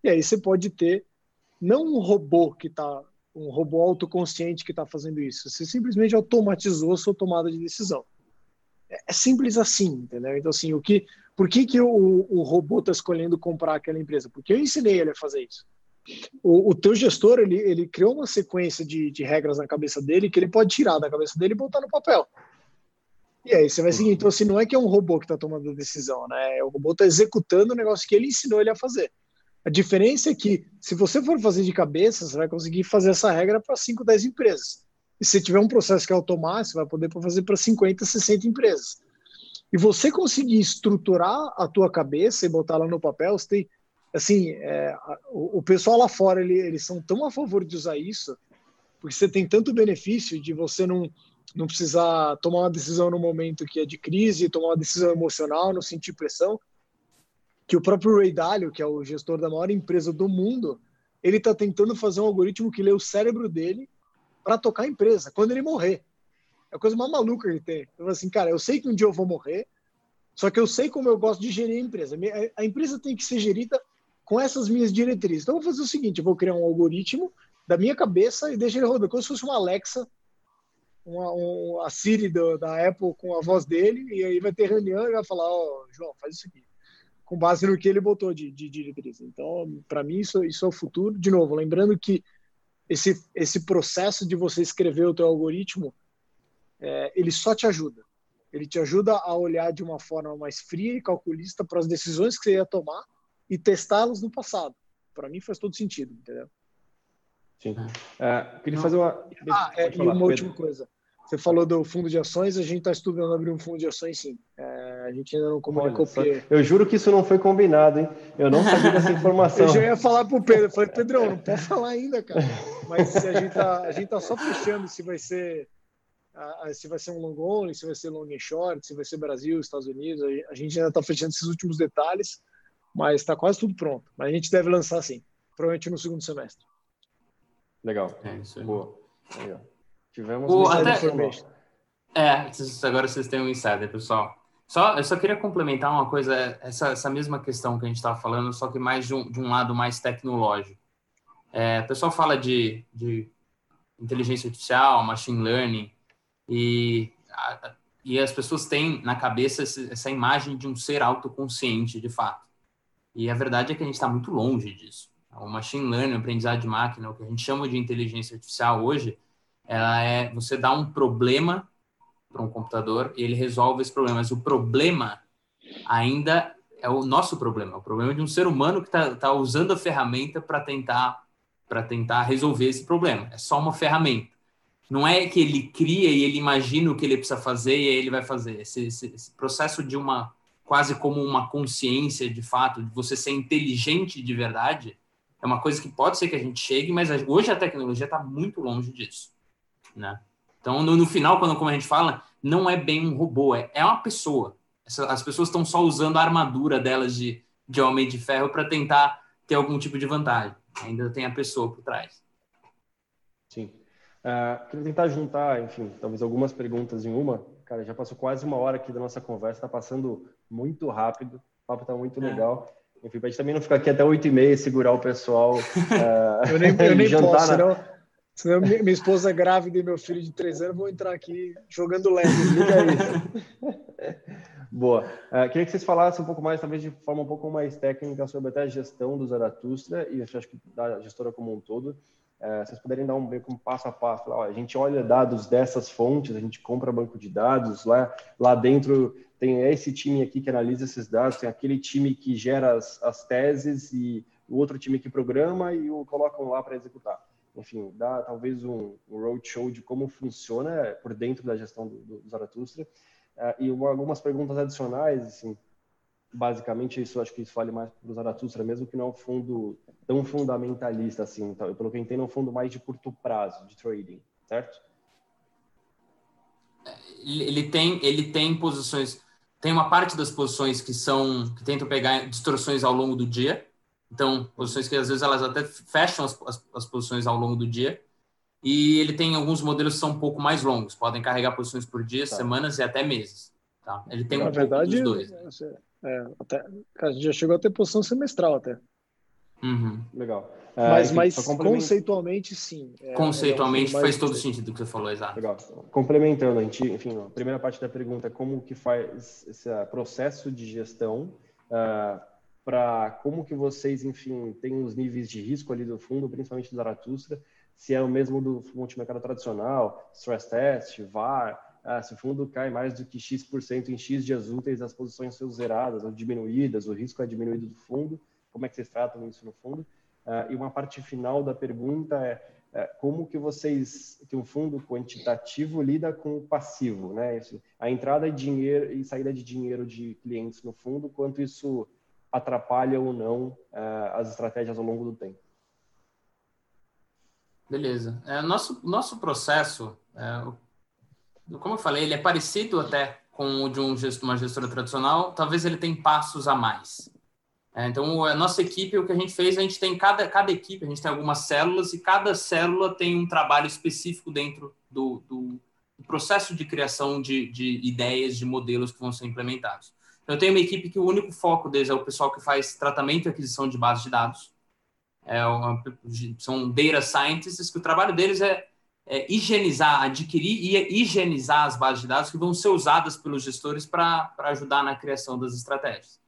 E aí você pode ter não um robô que está um robô autoconsciente que está fazendo isso. Você simplesmente automatizou a sua tomada de decisão. É, é simples assim, entendeu? Então assim, o que, por que que o, o robô está escolhendo comprar aquela empresa? Porque eu ensinei ele a fazer isso o, o teu gestor ele, ele criou uma sequência de, de regras na cabeça dele que ele pode tirar da cabeça dele e botar no papel. E aí você vai seguir. Então, assim, não é que é um robô que está tomando a decisão, né? O robô está executando o negócio que ele ensinou ele a fazer. A diferença é que, se você for fazer de cabeça, você vai conseguir fazer essa regra para 5, 10 empresas. E se tiver um processo que é automático, você vai poder fazer para 50, 60 empresas. E você conseguir estruturar a tua cabeça e botar lá no papel, você tem, assim, é, o, o, pessoal lá fora, ele, eles são tão a favor de usar isso, porque você tem tanto benefício de você não, não precisar tomar uma decisão no momento que é de crise, tomar uma decisão emocional, não sentir pressão, que o próprio Ray Dalio, que é o gestor da maior empresa do mundo, ele está tentando fazer um algoritmo que lê o cérebro dele para tocar a empresa quando ele morrer. É a coisa mais maluca que tem. Eu assim, cara, eu sei que um dia eu vou morrer, só que eu sei como eu gosto de gerir a empresa. A empresa tem que ser gerida com essas minhas diretrizes. Então eu vou fazer o seguinte, eu vou criar um algoritmo da minha cabeça e deixar ele rodar como se fosse uma Alexa, uma, um, a Siri do, da Apple com a voz dele, e aí vai ter reunião e vai falar, ó, oh, João, faz isso aqui. Com base no que ele botou de, de diretriz. Então, para mim, isso, isso é o futuro. De novo, lembrando que esse, esse processo de você escrever o teu algoritmo, é, ele só te ajuda. Ele te ajuda a olhar de uma forma mais fria e calculista para as decisões que você ia tomar e testá-las no passado. Para mim faz todo sentido, entendeu? Sim. É, queria fazer uma. Ah, é, e uma Pedro. última coisa. Você falou do fundo de ações, a gente está estudando abrir um fundo de ações, sim. É, a gente ainda não comunicou porque... Eu juro que isso não foi combinado, hein? Eu não sabia dessa *laughs* informação. eu já ia falar para o Pedro, eu falei, Pedrão, não pode falar ainda, cara. Mas a gente está tá só fechando se vai ser se vai ser um long only, se vai ser long and short, se vai ser Brasil, Estados Unidos. A gente ainda está fechando esses últimos detalhes, mas está quase tudo pronto. Mas a gente deve lançar sim, provavelmente no segundo semestre. Legal. É isso aí. Boa. Legal. Tivemos o, até, É, agora vocês têm um insider, pessoal. Só, eu só queria complementar uma coisa, essa, essa mesma questão que a gente estava falando, só que mais de um, de um lado mais tecnológico. É, o pessoal fala de, de inteligência artificial, machine learning, e, a, e as pessoas têm na cabeça essa imagem de um ser autoconsciente, de fato. E a verdade é que a gente está muito longe disso. O machine learning, o aprendizado de máquina, o que a gente chama de inteligência artificial hoje, ela é você dá um problema para um computador e ele resolve esse problema. Mas o problema ainda é o nosso problema, é o problema de um ser humano que está tá usando a ferramenta para tentar para tentar resolver esse problema. É só uma ferramenta. Não é que ele cria e ele imagina o que ele precisa fazer e aí ele vai fazer. Esse, esse, esse processo de uma quase como uma consciência de fato, de você ser inteligente de verdade, é uma coisa que pode ser que a gente chegue, mas hoje a tecnologia está muito longe disso né? Então, no, no, final, quando como a gente fala, não é bem um robô, é, é uma pessoa. as pessoas estão só usando a armadura delas de, de homem de ferro para tentar ter algum tipo de vantagem. Ainda tem a pessoa por trás. Sim. Uh, queria tentar juntar, enfim, talvez algumas perguntas em uma. Cara, já passou quase uma hora aqui da nossa conversa, está passando muito rápido, o papo está muito é. legal. Enfim, para a gente também não ficar aqui até 8 e meia segurar o pessoal. Uh, *laughs* eu nem, eu *laughs* nem posso, na... não. Senão minha esposa é grávida e meu filho de três anos vou entrar aqui jogando leve. *laughs* Boa. Uh, queria que vocês falassem um pouco mais, talvez de forma um pouco mais técnica, sobre até a gestão do Zaratustra e acho que da gestora como um todo. Uh, vocês puderem dar um, um passo a passo. Ó, a gente olha dados dessas fontes, a gente compra banco de dados, lá, lá dentro tem esse time aqui que analisa esses dados, tem aquele time que gera as, as teses e o outro time que programa e o colocam lá para executar enfim, dar talvez um, um roadshow de como funciona por dentro da gestão do, do Zaratustra. Uh, e algumas perguntas adicionais, assim, basicamente isso, acho que isso vale mais para o Zaratustra, mesmo que não é um fundo tão fundamentalista assim, então, pelo que eu entendo, é um fundo mais de curto prazo, de trading, certo? Ele tem, ele tem posições, tem uma parte das posições que são, que tentam pegar distorções ao longo do dia, então, posições que às vezes elas até fecham as, as, as, posições ao longo do dia. E ele tem alguns modelos que são um pouco mais longos, podem carregar posições por dia, tá. semanas e até meses. Tá? Ele tem Na um verdade, pouco dos dois. É, até, a gente já chegou a ter posição semestral até. Uhum. Legal. mas, é, mas conceitualmente, sim. É, conceitualmente é faz todo sentido o que você falou, exato. Legal. Complementando, a gente, enfim, a primeira parte da pergunta é como que faz esse processo de gestão uh, para como que vocês, enfim, têm os níveis de risco ali do fundo, principalmente do Zaratustra, se é o mesmo do multimercado tradicional, stress test, VAR, ah, se o fundo cai mais do que X% em X dias úteis, as posições são zeradas ou diminuídas, o risco é diminuído do fundo, como é que vocês tratam isso no fundo? Ah, e uma parte final da pergunta é, é, como que vocês, que um fundo quantitativo lida com o passivo, né? Isso, a entrada de dinheiro e saída de dinheiro de clientes no fundo, quanto isso atrapalha ou não é, as estratégias ao longo do tempo. Beleza. É, nosso, nosso processo, é, como eu falei, ele é parecido até com o de um gestor, uma gestora tradicional, talvez ele tenha passos a mais. É, então, a nossa equipe, o que a gente fez, a gente tem cada, cada equipe, a gente tem algumas células e cada célula tem um trabalho específico dentro do, do, processo de criação de, de, ideias, de modelos que vão ser implementados. Eu tenho uma equipe que o único foco deles é o pessoal que faz tratamento e aquisição de bases de dados. É uma, são data scientists, que o trabalho deles é, é higienizar, adquirir e higienizar as bases de dados que vão ser usadas pelos gestores para ajudar na criação das estratégias.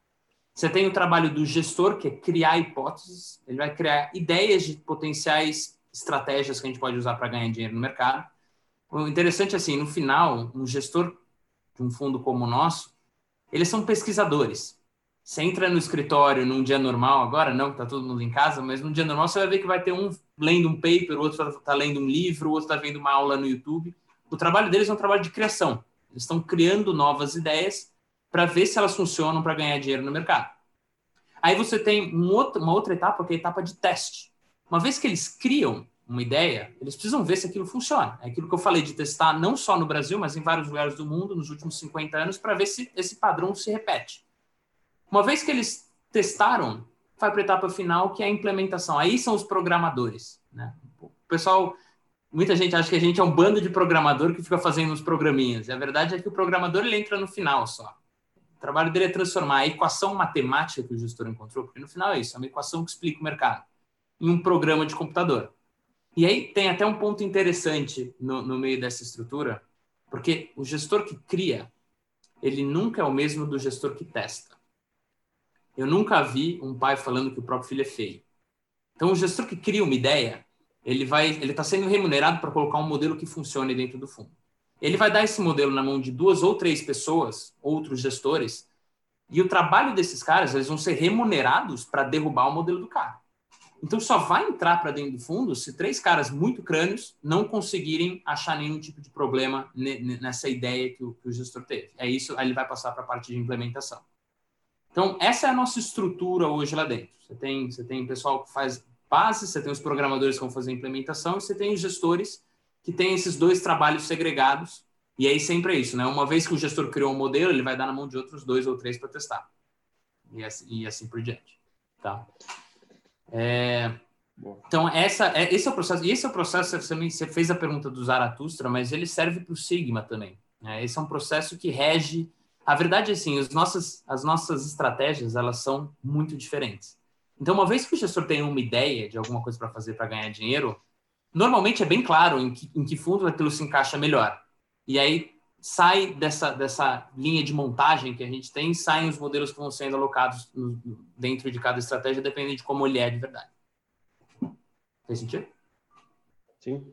Você tem o trabalho do gestor, que é criar hipóteses, ele vai criar ideias de potenciais estratégias que a gente pode usar para ganhar dinheiro no mercado. O interessante é assim, no final, um gestor de um fundo como o nosso, eles são pesquisadores. Você entra no escritório num dia normal, agora não, que está todo mundo em casa, mas num dia normal você vai ver que vai ter um lendo um paper, o outro está tá lendo um livro, o outro está vendo uma aula no YouTube. O trabalho deles é um trabalho de criação. Eles estão criando novas ideias para ver se elas funcionam para ganhar dinheiro no mercado. Aí você tem um outro, uma outra etapa, que é a etapa de teste. Uma vez que eles criam uma ideia, eles precisam ver se aquilo funciona. É aquilo que eu falei de testar não só no Brasil, mas em vários lugares do mundo nos últimos 50 anos, para ver se esse padrão se repete. Uma vez que eles testaram, vai para a etapa final, que é a implementação. Aí são os programadores. Né? O pessoal, muita gente acha que a gente é um bando de programador que fica fazendo os programinhas. E a verdade é que o programador ele entra no final só trabalho dele é transformar a equação matemática que o gestor encontrou, porque no final é isso, é uma equação que explica o mercado, em um programa de computador. E aí tem até um ponto interessante no, no meio dessa estrutura, porque o gestor que cria, ele nunca é o mesmo do gestor que testa. Eu nunca vi um pai falando que o próprio filho é feio. Então, o gestor que cria uma ideia, ele vai, ele está sendo remunerado para colocar um modelo que funcione dentro do fundo. Ele vai dar esse modelo na mão de duas ou três pessoas, outros gestores, e o trabalho desses caras, eles vão ser remunerados para derrubar o modelo do cara. Então só vai entrar para dentro do fundo se três caras muito crânios não conseguirem achar nenhum tipo de problema nessa ideia que o, que o gestor teve. É isso, aí ele vai passar para a parte de implementação. Então, essa é a nossa estrutura hoje lá dentro. Você tem, você tem pessoal que faz base, você tem os programadores que vão fazer a implementação, e você tem os gestores que tem esses dois trabalhos segregados. E aí sempre é isso, né? Uma vez que o gestor criou um modelo, ele vai dar na mão de outros dois ou três para testar. E assim, e assim por diante. Tá? É, então, essa, é, esse é o processo. E esse é o processo, você, você fez a pergunta do Zaratustra, mas ele serve para o Sigma também. Né? Esse é um processo que rege. A verdade é assim, as nossas, as nossas estratégias, elas são muito diferentes. Então, uma vez que o gestor tem uma ideia de alguma coisa para fazer para ganhar dinheiro, normalmente é bem claro em que, em que fundo aquilo se encaixa melhor. E aí sai dessa, dessa linha de montagem que a gente tem, saem os modelos que vão sendo alocados no, dentro de cada estratégia, dependendo de como ele é de verdade. Fez sentido? Sim.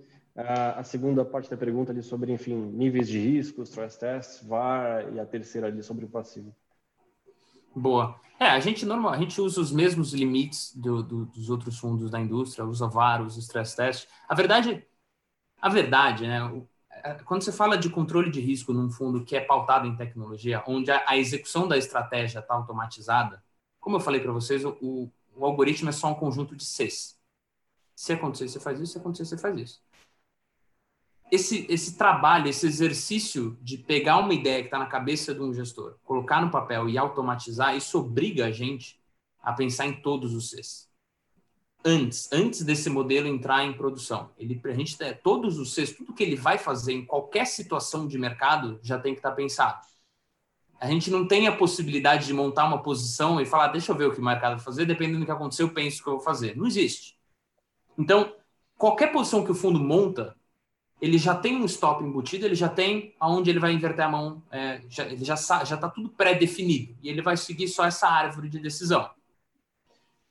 A segunda parte da pergunta ali sobre, enfim, níveis de risco, stress tests, VAR, e a terceira ali sobre o passivo. Boa. É, a gente normal, a gente usa os mesmos limites do, do, dos outros fundos da indústria, usa VAR, usa stress test. A verdade, a verdade, né? É, quando você fala de controle de risco num fundo que é pautado em tecnologia, onde a, a execução da estratégia está automatizada, como eu falei para vocês, o, o, o algoritmo é só um conjunto de Cs. Se acontecer, você faz isso. Se acontecer, você faz isso esse, esse trabalho, esse exercício de pegar uma ideia que está na cabeça de um gestor, colocar no papel e automatizar, isso obriga a gente a pensar em todos os Cs. Antes, antes desse modelo entrar em produção, ele, a gente todos os Cs, tudo que ele vai fazer em qualquer situação de mercado já tem que estar tá pensado. A gente não tem a possibilidade de montar uma posição e falar, deixa eu ver o que o mercado vai fazer, dependendo do que acontecer, eu penso o que eu vou fazer. Não existe. Então, qualquer posição que o fundo monta, ele já tem um stop embutido, ele já tem aonde ele vai inverter a mão, é, já, ele já está tudo pré-definido e ele vai seguir só essa árvore de decisão.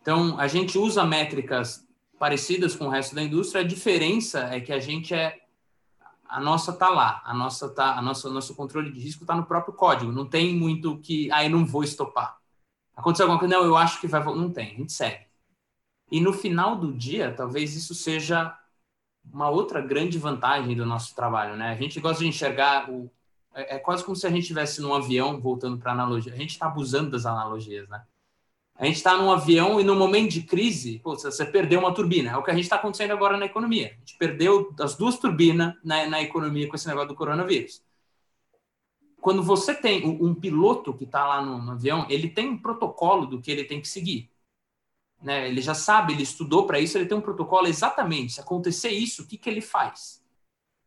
Então a gente usa métricas parecidas com o resto da indústria. A diferença é que a gente é a nossa tá lá, a nossa tá, a nossa nosso controle de risco está no próprio código. Não tem muito que, ah, eu não vou estopar. Aconteceu alguma coisa? Não, eu acho que vai, não tem. A gente segue. E no final do dia, talvez isso seja uma outra grande vantagem do nosso trabalho, né? A gente gosta de enxergar o é, é quase como se a gente estivesse num avião, voltando para analogia. A gente está abusando das analogias, né? A gente está num avião e no momento de crise, pô, você perdeu uma turbina. É o que a gente está acontecendo agora na economia. A gente perdeu as duas turbinas na, na economia com esse negócio do coronavírus. Quando você tem um, um piloto que está lá no, no, avião, ele tem um protocolo do que ele tem que seguir. Né? Ele já sabe, ele estudou para isso, ele tem um protocolo exatamente. Se acontecer isso, o que, que ele faz?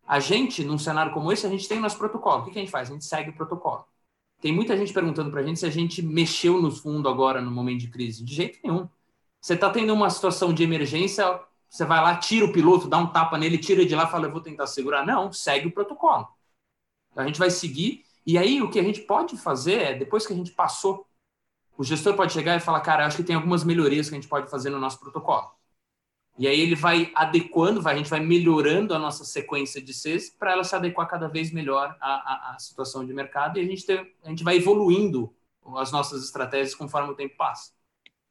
A gente, num cenário como esse, a gente tem o nosso protocolo. O que, que a gente faz? A gente segue o protocolo. Tem muita gente perguntando para a gente se a gente mexeu no fundo agora no momento de crise. De jeito nenhum. Você está tendo uma situação de emergência, você vai lá, tira o piloto, dá um tapa nele, tira de lá, fala, eu vou tentar segurar. Não, segue o protocolo. A gente vai seguir. E aí, o que a gente pode fazer é, depois que a gente passou, o gestor pode chegar e falar, cara, acho que tem algumas melhorias que a gente pode fazer no nosso protocolo. E aí ele vai adequando, vai, a gente vai melhorando a nossa sequência de Cs para ela se adequar cada vez melhor à, à, à, situação de mercado e a gente, ter, a gente vai evoluindo as nossas estratégias conforme o tempo passa.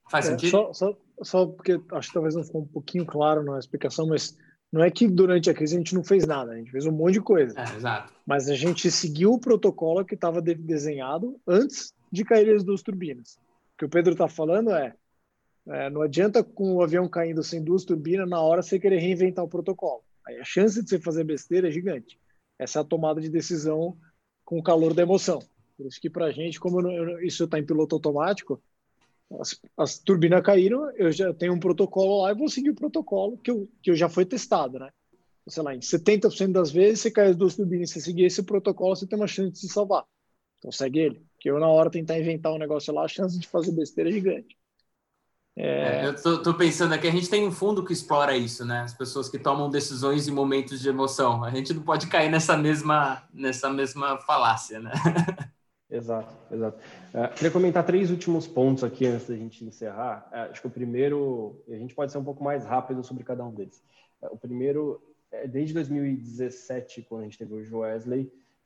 Faz é, sentido? Só, só, só, porque acho que talvez não ficou um pouquinho claro na explicação, mas não é que durante a crise a gente não fez nada, a gente fez um monte de coisa. É, exato. Mas a gente seguiu o protocolo que estava desenhado antes de cair as duas turbinas. O que o Pedro está falando é é, não adianta com o avião caindo sem duas turbinas, na hora você querer reinventar o protocolo. Aí a chance de você fazer besteira é gigante. Essa é a tomada de decisão com o calor da emoção. Por isso que para a gente, como eu, isso está em piloto automático, as, as, turbinas caíram, eu já tenho um protocolo lá e vou seguir o protocolo que, eu, que eu já foi testado, né? Sei lá, em 70% das vezes, você cai as duas turbinas e você seguir esse protocolo, você tem uma chance de se salvar. Então segue ele. Porque eu, na hora, tentar inventar um negócio lá, a chance de fazer besteira é gigante. É... Eu tô, tô, pensando aqui, a gente tem um fundo que explora isso, né? As pessoas que tomam decisões em momentos de emoção. A gente não pode cair nessa mesma, nessa mesma falácia, né? *laughs* Exato, exato. Uh, queria comentar três últimos pontos aqui antes da gente encerrar. Uh, acho que o primeiro, a gente pode ser um pouco mais rápido sobre cada um deles. Uh, o primeiro, é, desde 2017, quando a gente teve o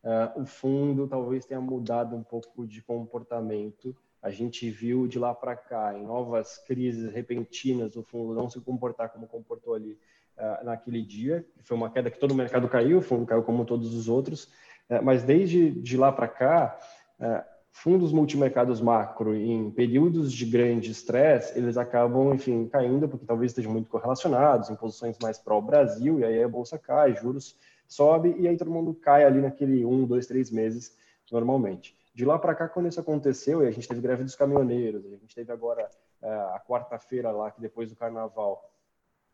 Joesley, o fundo talvez tenha mudado um pouco de comportamento a gente viu de lá para cá, em novas crises repentinas, o fundo não se comportar como comportou ali uh, naquele dia. Foi uma queda que todo o mercado caiu, o fundo caiu como todos os outros. Uh, mas desde de lá para cá, uh, fundos multimercados macro em períodos de grande estresse, eles acabam, enfim, caindo porque talvez estejam muito correlacionados em posições mais pró-Brasil, e aí a bolsa cai, juros sobe, e aí todo mundo cai ali naquele um, dois, três meses normalmente. De lá para cá, quando isso aconteceu, e a gente teve greve dos caminhoneiros, a gente teve agora é, a quarta-feira lá, que depois do carnaval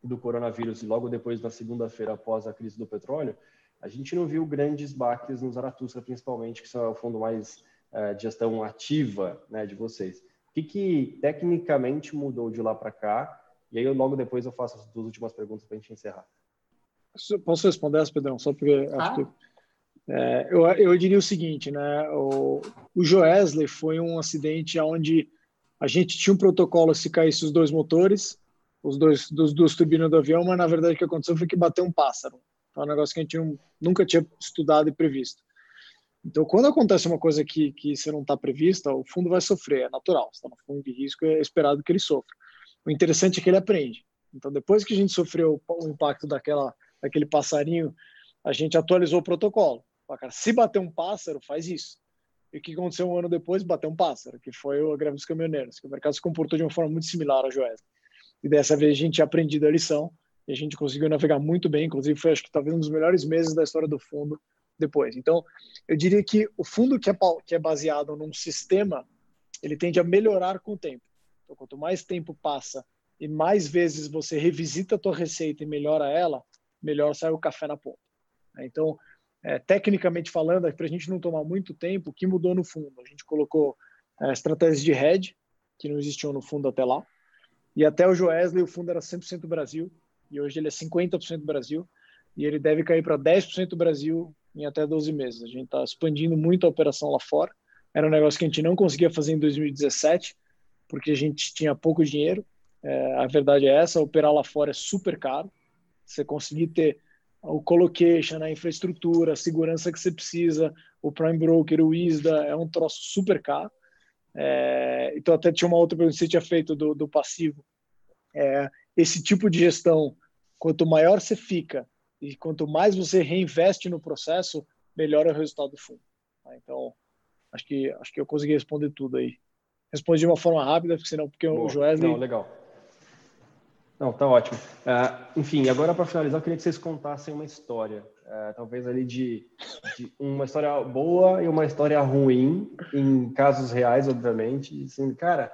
do coronavírus e logo depois da segunda-feira após a crise do petróleo, a gente não viu grandes baques no Zaratustra, principalmente, que são o fundo mais é, de gestão ativa né, de vocês. O que, que tecnicamente mudou de lá para cá? E aí, logo depois, eu faço as duas últimas perguntas para a gente encerrar. Posso responder essa, Pedrão? Só porque ah. acho que é, eu, eu diria o seguinte, né? O, o Joesley foi um acidente onde a gente tinha um protocolo se caísse os dois motores, os dois dos duas turbinas do avião, mas na verdade o que aconteceu foi que bateu um pássaro. É um negócio que a gente não, nunca tinha estudado e previsto. Então, quando acontece uma coisa que, que você não está prevista, o fundo vai sofrer, é natural. Está no fundo de risco, é esperado que ele sofra. O interessante é que ele aprende. Então, depois que a gente sofreu o impacto daquela, daquele passarinho, a gente atualizou o protocolo. Cara, se bater um pássaro, faz isso. E o que aconteceu um ano depois? Bateu um pássaro, que foi a greve dos caminhoneiros, que o mercado se comportou de uma forma muito similar ao Joesley. E dessa vez a gente tinha aprendido a lição e a gente conseguiu navegar muito bem. Inclusive, foi acho que talvez um dos melhores meses da história do fundo depois. Então, eu diria que o fundo que é, que é baseado num sistema, ele tende a melhorar com o tempo. Então, quanto mais tempo passa e mais vezes você revisita a tua receita e melhora ela, melhor sai o café na ponta. Então, é, tecnicamente falando, para a gente não tomar muito tempo, o que mudou no fundo? A gente colocou é, estratégias de hedge, que não existiam no fundo até lá, e até o Joesley o fundo era 100% Brasil, e hoje ele é 50% Brasil, e ele deve cair para 10% Brasil em até 12 meses. A gente está expandindo muito a operação lá fora. Era um negócio que a gente não conseguia fazer em 2017, porque a gente tinha pouco dinheiro. É, a verdade é essa, operar lá fora é super caro. Você conseguir ter o colocation, a infraestrutura, a segurança que você precisa, o Prime Broker, o ISDA, é um troço super caro. É, então, até tinha uma outra pergunta que você tinha feito do, do passivo. É, esse tipo de gestão, quanto maior você fica e quanto mais você reinveste no processo, melhor é o resultado do fundo. Tá? Então, acho que acho que eu consegui responder tudo aí. Respondi de uma forma rápida, porque senão porque Boa. o Joesley... Não, legal. Não, tá ótimo. Uh, enfim, agora para finalizar, eu queria que vocês contassem uma história, uh, talvez ali de, de, uma história boa e uma história ruim, em casos reais, obviamente. Assim, cara,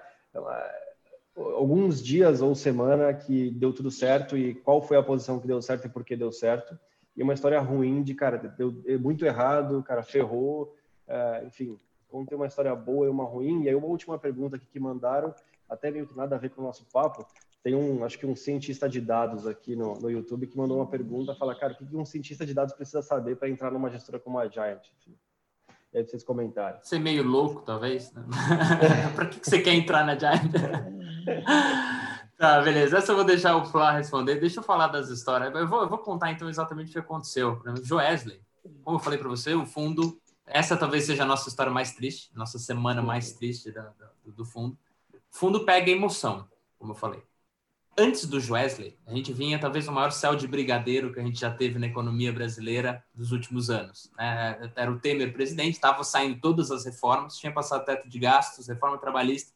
alguns dias ou semana que deu tudo certo e qual foi a posição que deu certo e por que deu certo. E uma história ruim de, cara, deu muito errado, cara, ferrou, uh, enfim, contei uma história boa e uma ruim. E aí uma última pergunta aqui que mandaram, até meio que nada a ver com o nosso papo, tem um, acho que um cientista de dados aqui no, no YouTube que mandou uma pergunta, fala, cara, o que um cientista de dados precisa saber para entrar numa gestora como a Giant? Enfim. E aí vocês comentarem. É meio louco, talvez? Né? *laughs* para que, que você quer entrar na Giant? *laughs* tá, beleza. Essa eu vou deixar o Flá responder. Deixa eu falar das histórias. Eu vou, eu vou contar, então, exatamente o que aconteceu. Joesley, como eu falei para você, o fundo... Essa talvez seja a nossa história mais triste, nossa semana mais triste da, da, do fundo. O fundo pega emoção, como eu falei antes do Wesley, a gente vinha talvez o maior céu de brigadeiro que a gente já teve na economia brasileira dos últimos anos. É, era o Temer presidente, estava saindo todas as reformas, tinha passado teto de gastos, reforma trabalhista,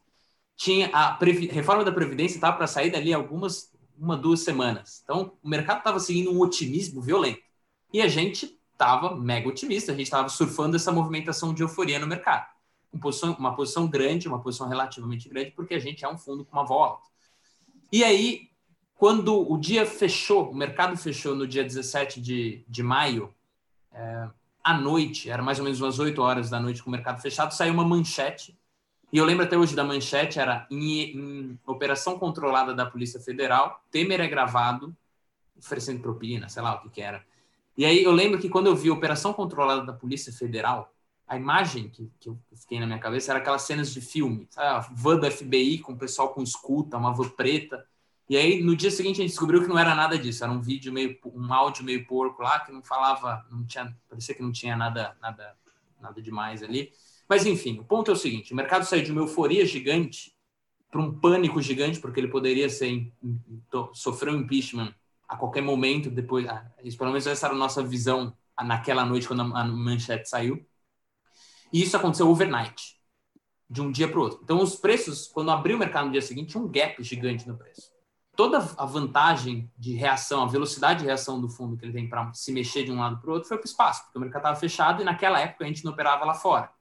tinha a reforma da Previdência estava para sair dali algumas, uma, duas semanas. Então, o mercado estava seguindo um otimismo violento. E a gente estava mega otimista, a gente estava surfando essa movimentação de euforia no mercado. Uma posição, uma posição grande, uma posição relativamente grande, porque a gente é um fundo com uma volta. E aí, quando o dia fechou, o mercado fechou no dia 17 de, de maio, é, à noite, era mais ou menos umas 8 horas da noite com o mercado fechado, saiu uma manchete. E eu lembro até hoje da manchete, era em, em operação controlada da Polícia Federal, Temer é gravado, oferecendo propina, sei lá o que, que era. E aí eu lembro que quando eu vi operação controlada da Polícia Federal, a imagem que, que eu fiquei na minha cabeça era aquelas cenas de filme, sabe? A van do FBI com o pessoal com escuta, uma van preta. E aí, no dia seguinte, a gente descobriu que não era nada disso. Era um vídeo meio, um áudio meio porco lá, que não falava, não tinha, parecia que não tinha nada, nada, nada demais ali. Mas, enfim, o ponto é o seguinte: o mercado saiu de uma euforia gigante para um pânico gigante, porque ele poderia ser, sofrer um impeachment a qualquer momento depois. Ah, isso, pelo menos essa era a nossa visão naquela noite, quando a manchete saiu. E isso aconteceu overnight, de um dia para o outro. Então, os preços, quando abriu o mercado no dia seguinte, tinha um gap gigante no preço. Toda a vantagem de reação, a velocidade de reação do fundo que ele tem para se mexer de um lado para o outro foi para o espaço, porque o mercado estava fechado e naquela época a gente não operava lá fora.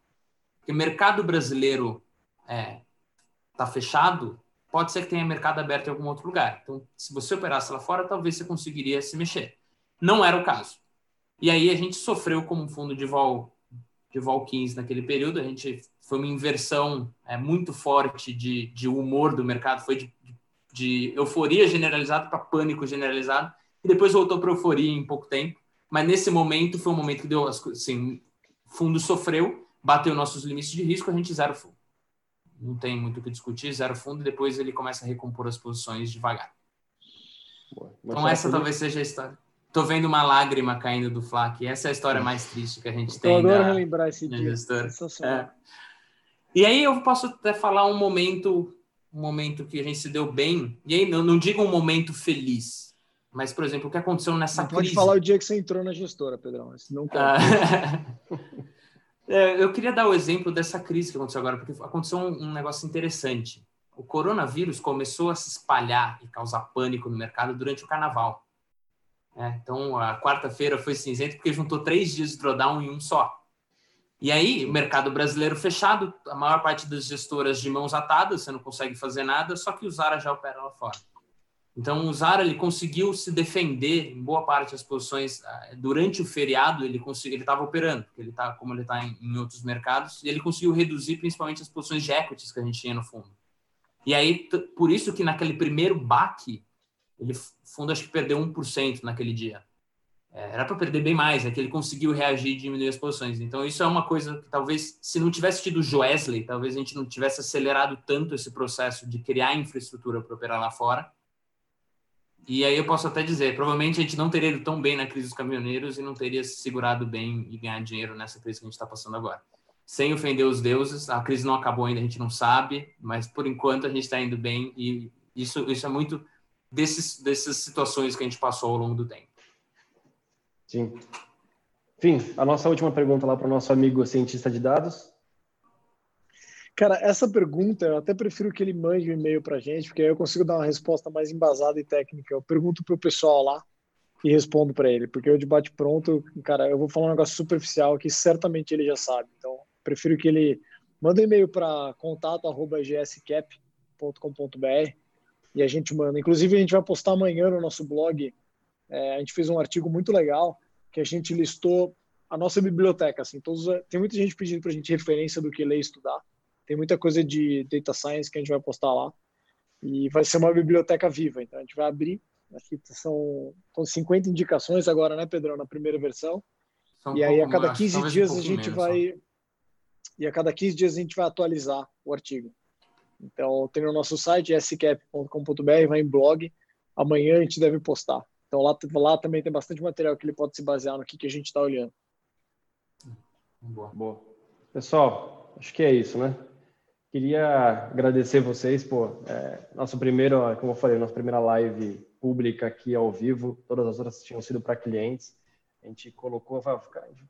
Porque o mercado brasileiro está é, tá fechado, pode ser que tenha mercado aberto em algum outro lugar. Então, se você operasse lá fora, talvez você conseguiria se mexer. Não era o caso. E aí a gente sofreu como um fundo de vol de Vol 15 naquele período. A gente foi uma inversão é, muito forte de, de humor do mercado, foi de, de euforia generalizada para pânico generalizado, e depois voltou para euforia em pouco tempo. Mas nesse momento foi um momento que deu assim, o fundo sofreu, bateu nossos limites de risco, a gente zero fundo. Não tem muito o que discutir, zero fundo, e depois ele começa a recompor as posições devagar. Boa. Então essa talvez seja a história. Tô vendo uma lágrima caindo do Flá Essa é a história mais triste que a gente tem. Eu adoro da, relembrar esse dia. É. E aí eu posso até falar um momento, um momento que a gente se deu bem. E aí eu não digo um momento feliz, mas por exemplo o que aconteceu nessa não crise. Pode falar o dia que você entrou na gestora, Pedrão. Não ah. *laughs* é, eu queria dar o exemplo dessa crise que aconteceu agora, porque aconteceu um, um negócio interessante. O coronavírus começou a se espalhar e causar pânico no mercado durante o carnaval. É, então, a quarta-feira foi cinzento porque juntou três dias de drawdown em um só. E aí, o mercado brasileiro fechado, a maior parte das gestoras de mãos atadas, você não consegue fazer nada, só que o Zara já opera lá fora. Então, o Zara ele conseguiu se defender em boa parte das posições ah, durante o feriado. Ele ele estava operando, porque ele tá como ele está em, em, outros mercados, e ele conseguiu reduzir principalmente as posições de equities que a gente tinha no fundo. E aí, por isso que naquele primeiro baque ele, o fundo acho que perdeu 1% naquele dia. É, era para perder bem mais, é que ele conseguiu reagir e diminuir as posições. Então, isso é uma coisa que talvez, se não tivesse tido o Joesley, talvez a gente não tivesse acelerado tanto esse processo de criar infraestrutura para operar lá fora. E aí eu posso até dizer, provavelmente a gente não teria ido tão bem na crise dos caminhoneiros e não teria se segurado bem e ganhar dinheiro nessa crise que a gente está passando agora. Sem ofender os deuses, a crise não acabou ainda, a gente não sabe, mas por enquanto a gente está indo bem e isso, isso é muito desses, dessas situações que a gente passou ao longo do tempo. Sim. Enfim, a nossa última pergunta lá para o nosso amigo cientista de dados. Cara, essa pergunta eu até prefiro que ele mande um e-mail para a gente, porque aí eu consigo dar uma resposta mais embasada e técnica. Eu pergunto para o pessoal lá e respondo para ele, porque eu de bate pronto, cara, eu vou falar um negócio superficial que certamente ele já sabe. Então, prefiro que ele manda um e-mail para contato@gscap.com.br e a gente manda. Inclusive, a gente vai postar amanhã no nosso blog. É, a gente fez um artigo muito legal que a gente listou a nossa biblioteca. Assim, todos, tem muita gente pedindo para a gente referência do que ler e estudar. Tem muita coisa de data science que a gente vai postar lá. E vai ser uma biblioteca viva. Então, a gente vai abrir. Aqui são, são 50 indicações agora, né, Pedrão, na primeira versão. São e aí, a cada 15 dias, um a gente vai. Só. E a cada 15 dias, a gente vai atualizar o artigo. Então, tem no nosso site, scap.com.br, vai em blog. Amanhã a gente deve postar. Então, lá, lá também tem bastante material que ele pode se basear no que, que a gente está olhando. Boa. Boa. Pessoal, acho que é isso, né? Queria agradecer vocês por é, nosso primeiro, como eu falei, nossa primeira live pública aqui ao vivo. Todas as outras tinham sido para clientes. A gente colocou,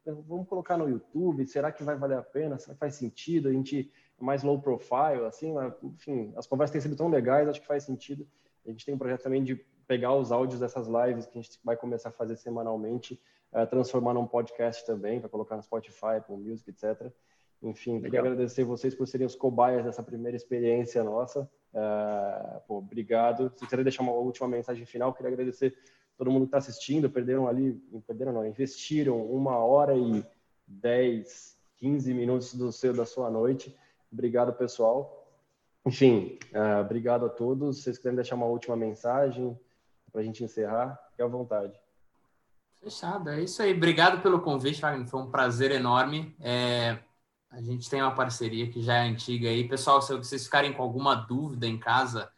vamos colocar no YouTube. Será que vai valer a pena? Será que faz sentido? A gente mais low profile, assim, mas, enfim, as conversas têm sido tão legais, acho que faz sentido. A gente tem um projeto também de pegar os áudios dessas lives que a gente vai começar a fazer semanalmente, uh, transformar num podcast também, para colocar no Spotify, Apple Music, etc. Enfim, Legal. queria agradecer vocês por serem os cobaias dessa primeira experiência nossa. Uh, pô, obrigado. Se quiser deixar uma última mensagem final, queria agradecer todo mundo que está assistindo. Perderam ali, perderam não, investiram uma hora e 10, 15 minutos do seu, da sua noite. Obrigado, pessoal. Enfim, uh, obrigado a todos. Se vocês quiserem deixar uma última mensagem para a gente encerrar, fique à vontade. Fechado, é isso aí. Obrigado pelo convite, Wagner. Foi um prazer enorme. É, a gente tem uma parceria que já é antiga aí. Pessoal, se vocês ficarem com alguma dúvida em casa,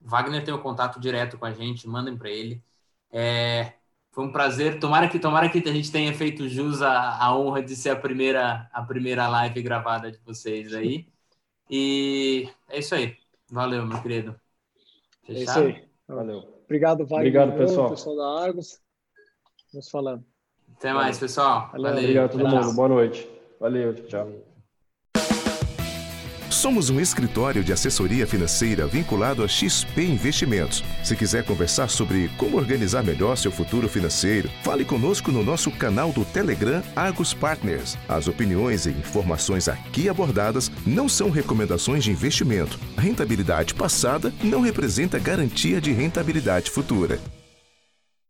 Wagner tem o um contato direto com a gente, mandem para ele. É, foi um prazer. Tomara que, tomara que a gente tenha feito jus à, à honra de ser a primeira, a primeira live gravada de vocês aí. E é isso aí. Valeu, meu querido. Fechado? É isso aí. Valeu. Obrigado, Wagner. Obrigado, pessoal. pessoal da Argos. Vamos falando. Até mais, pessoal. Valeu. Obrigado a todo mundo. Boa noite. Valeu. Tchau. Somos um escritório de assessoria financeira vinculado a XP Investimentos. Se quiser conversar sobre como organizar melhor seu futuro financeiro, fale conosco no nosso canal do Telegram Argos Partners. As opiniões e informações aqui abordadas não são recomendações de investimento. A rentabilidade passada não representa garantia de rentabilidade futura.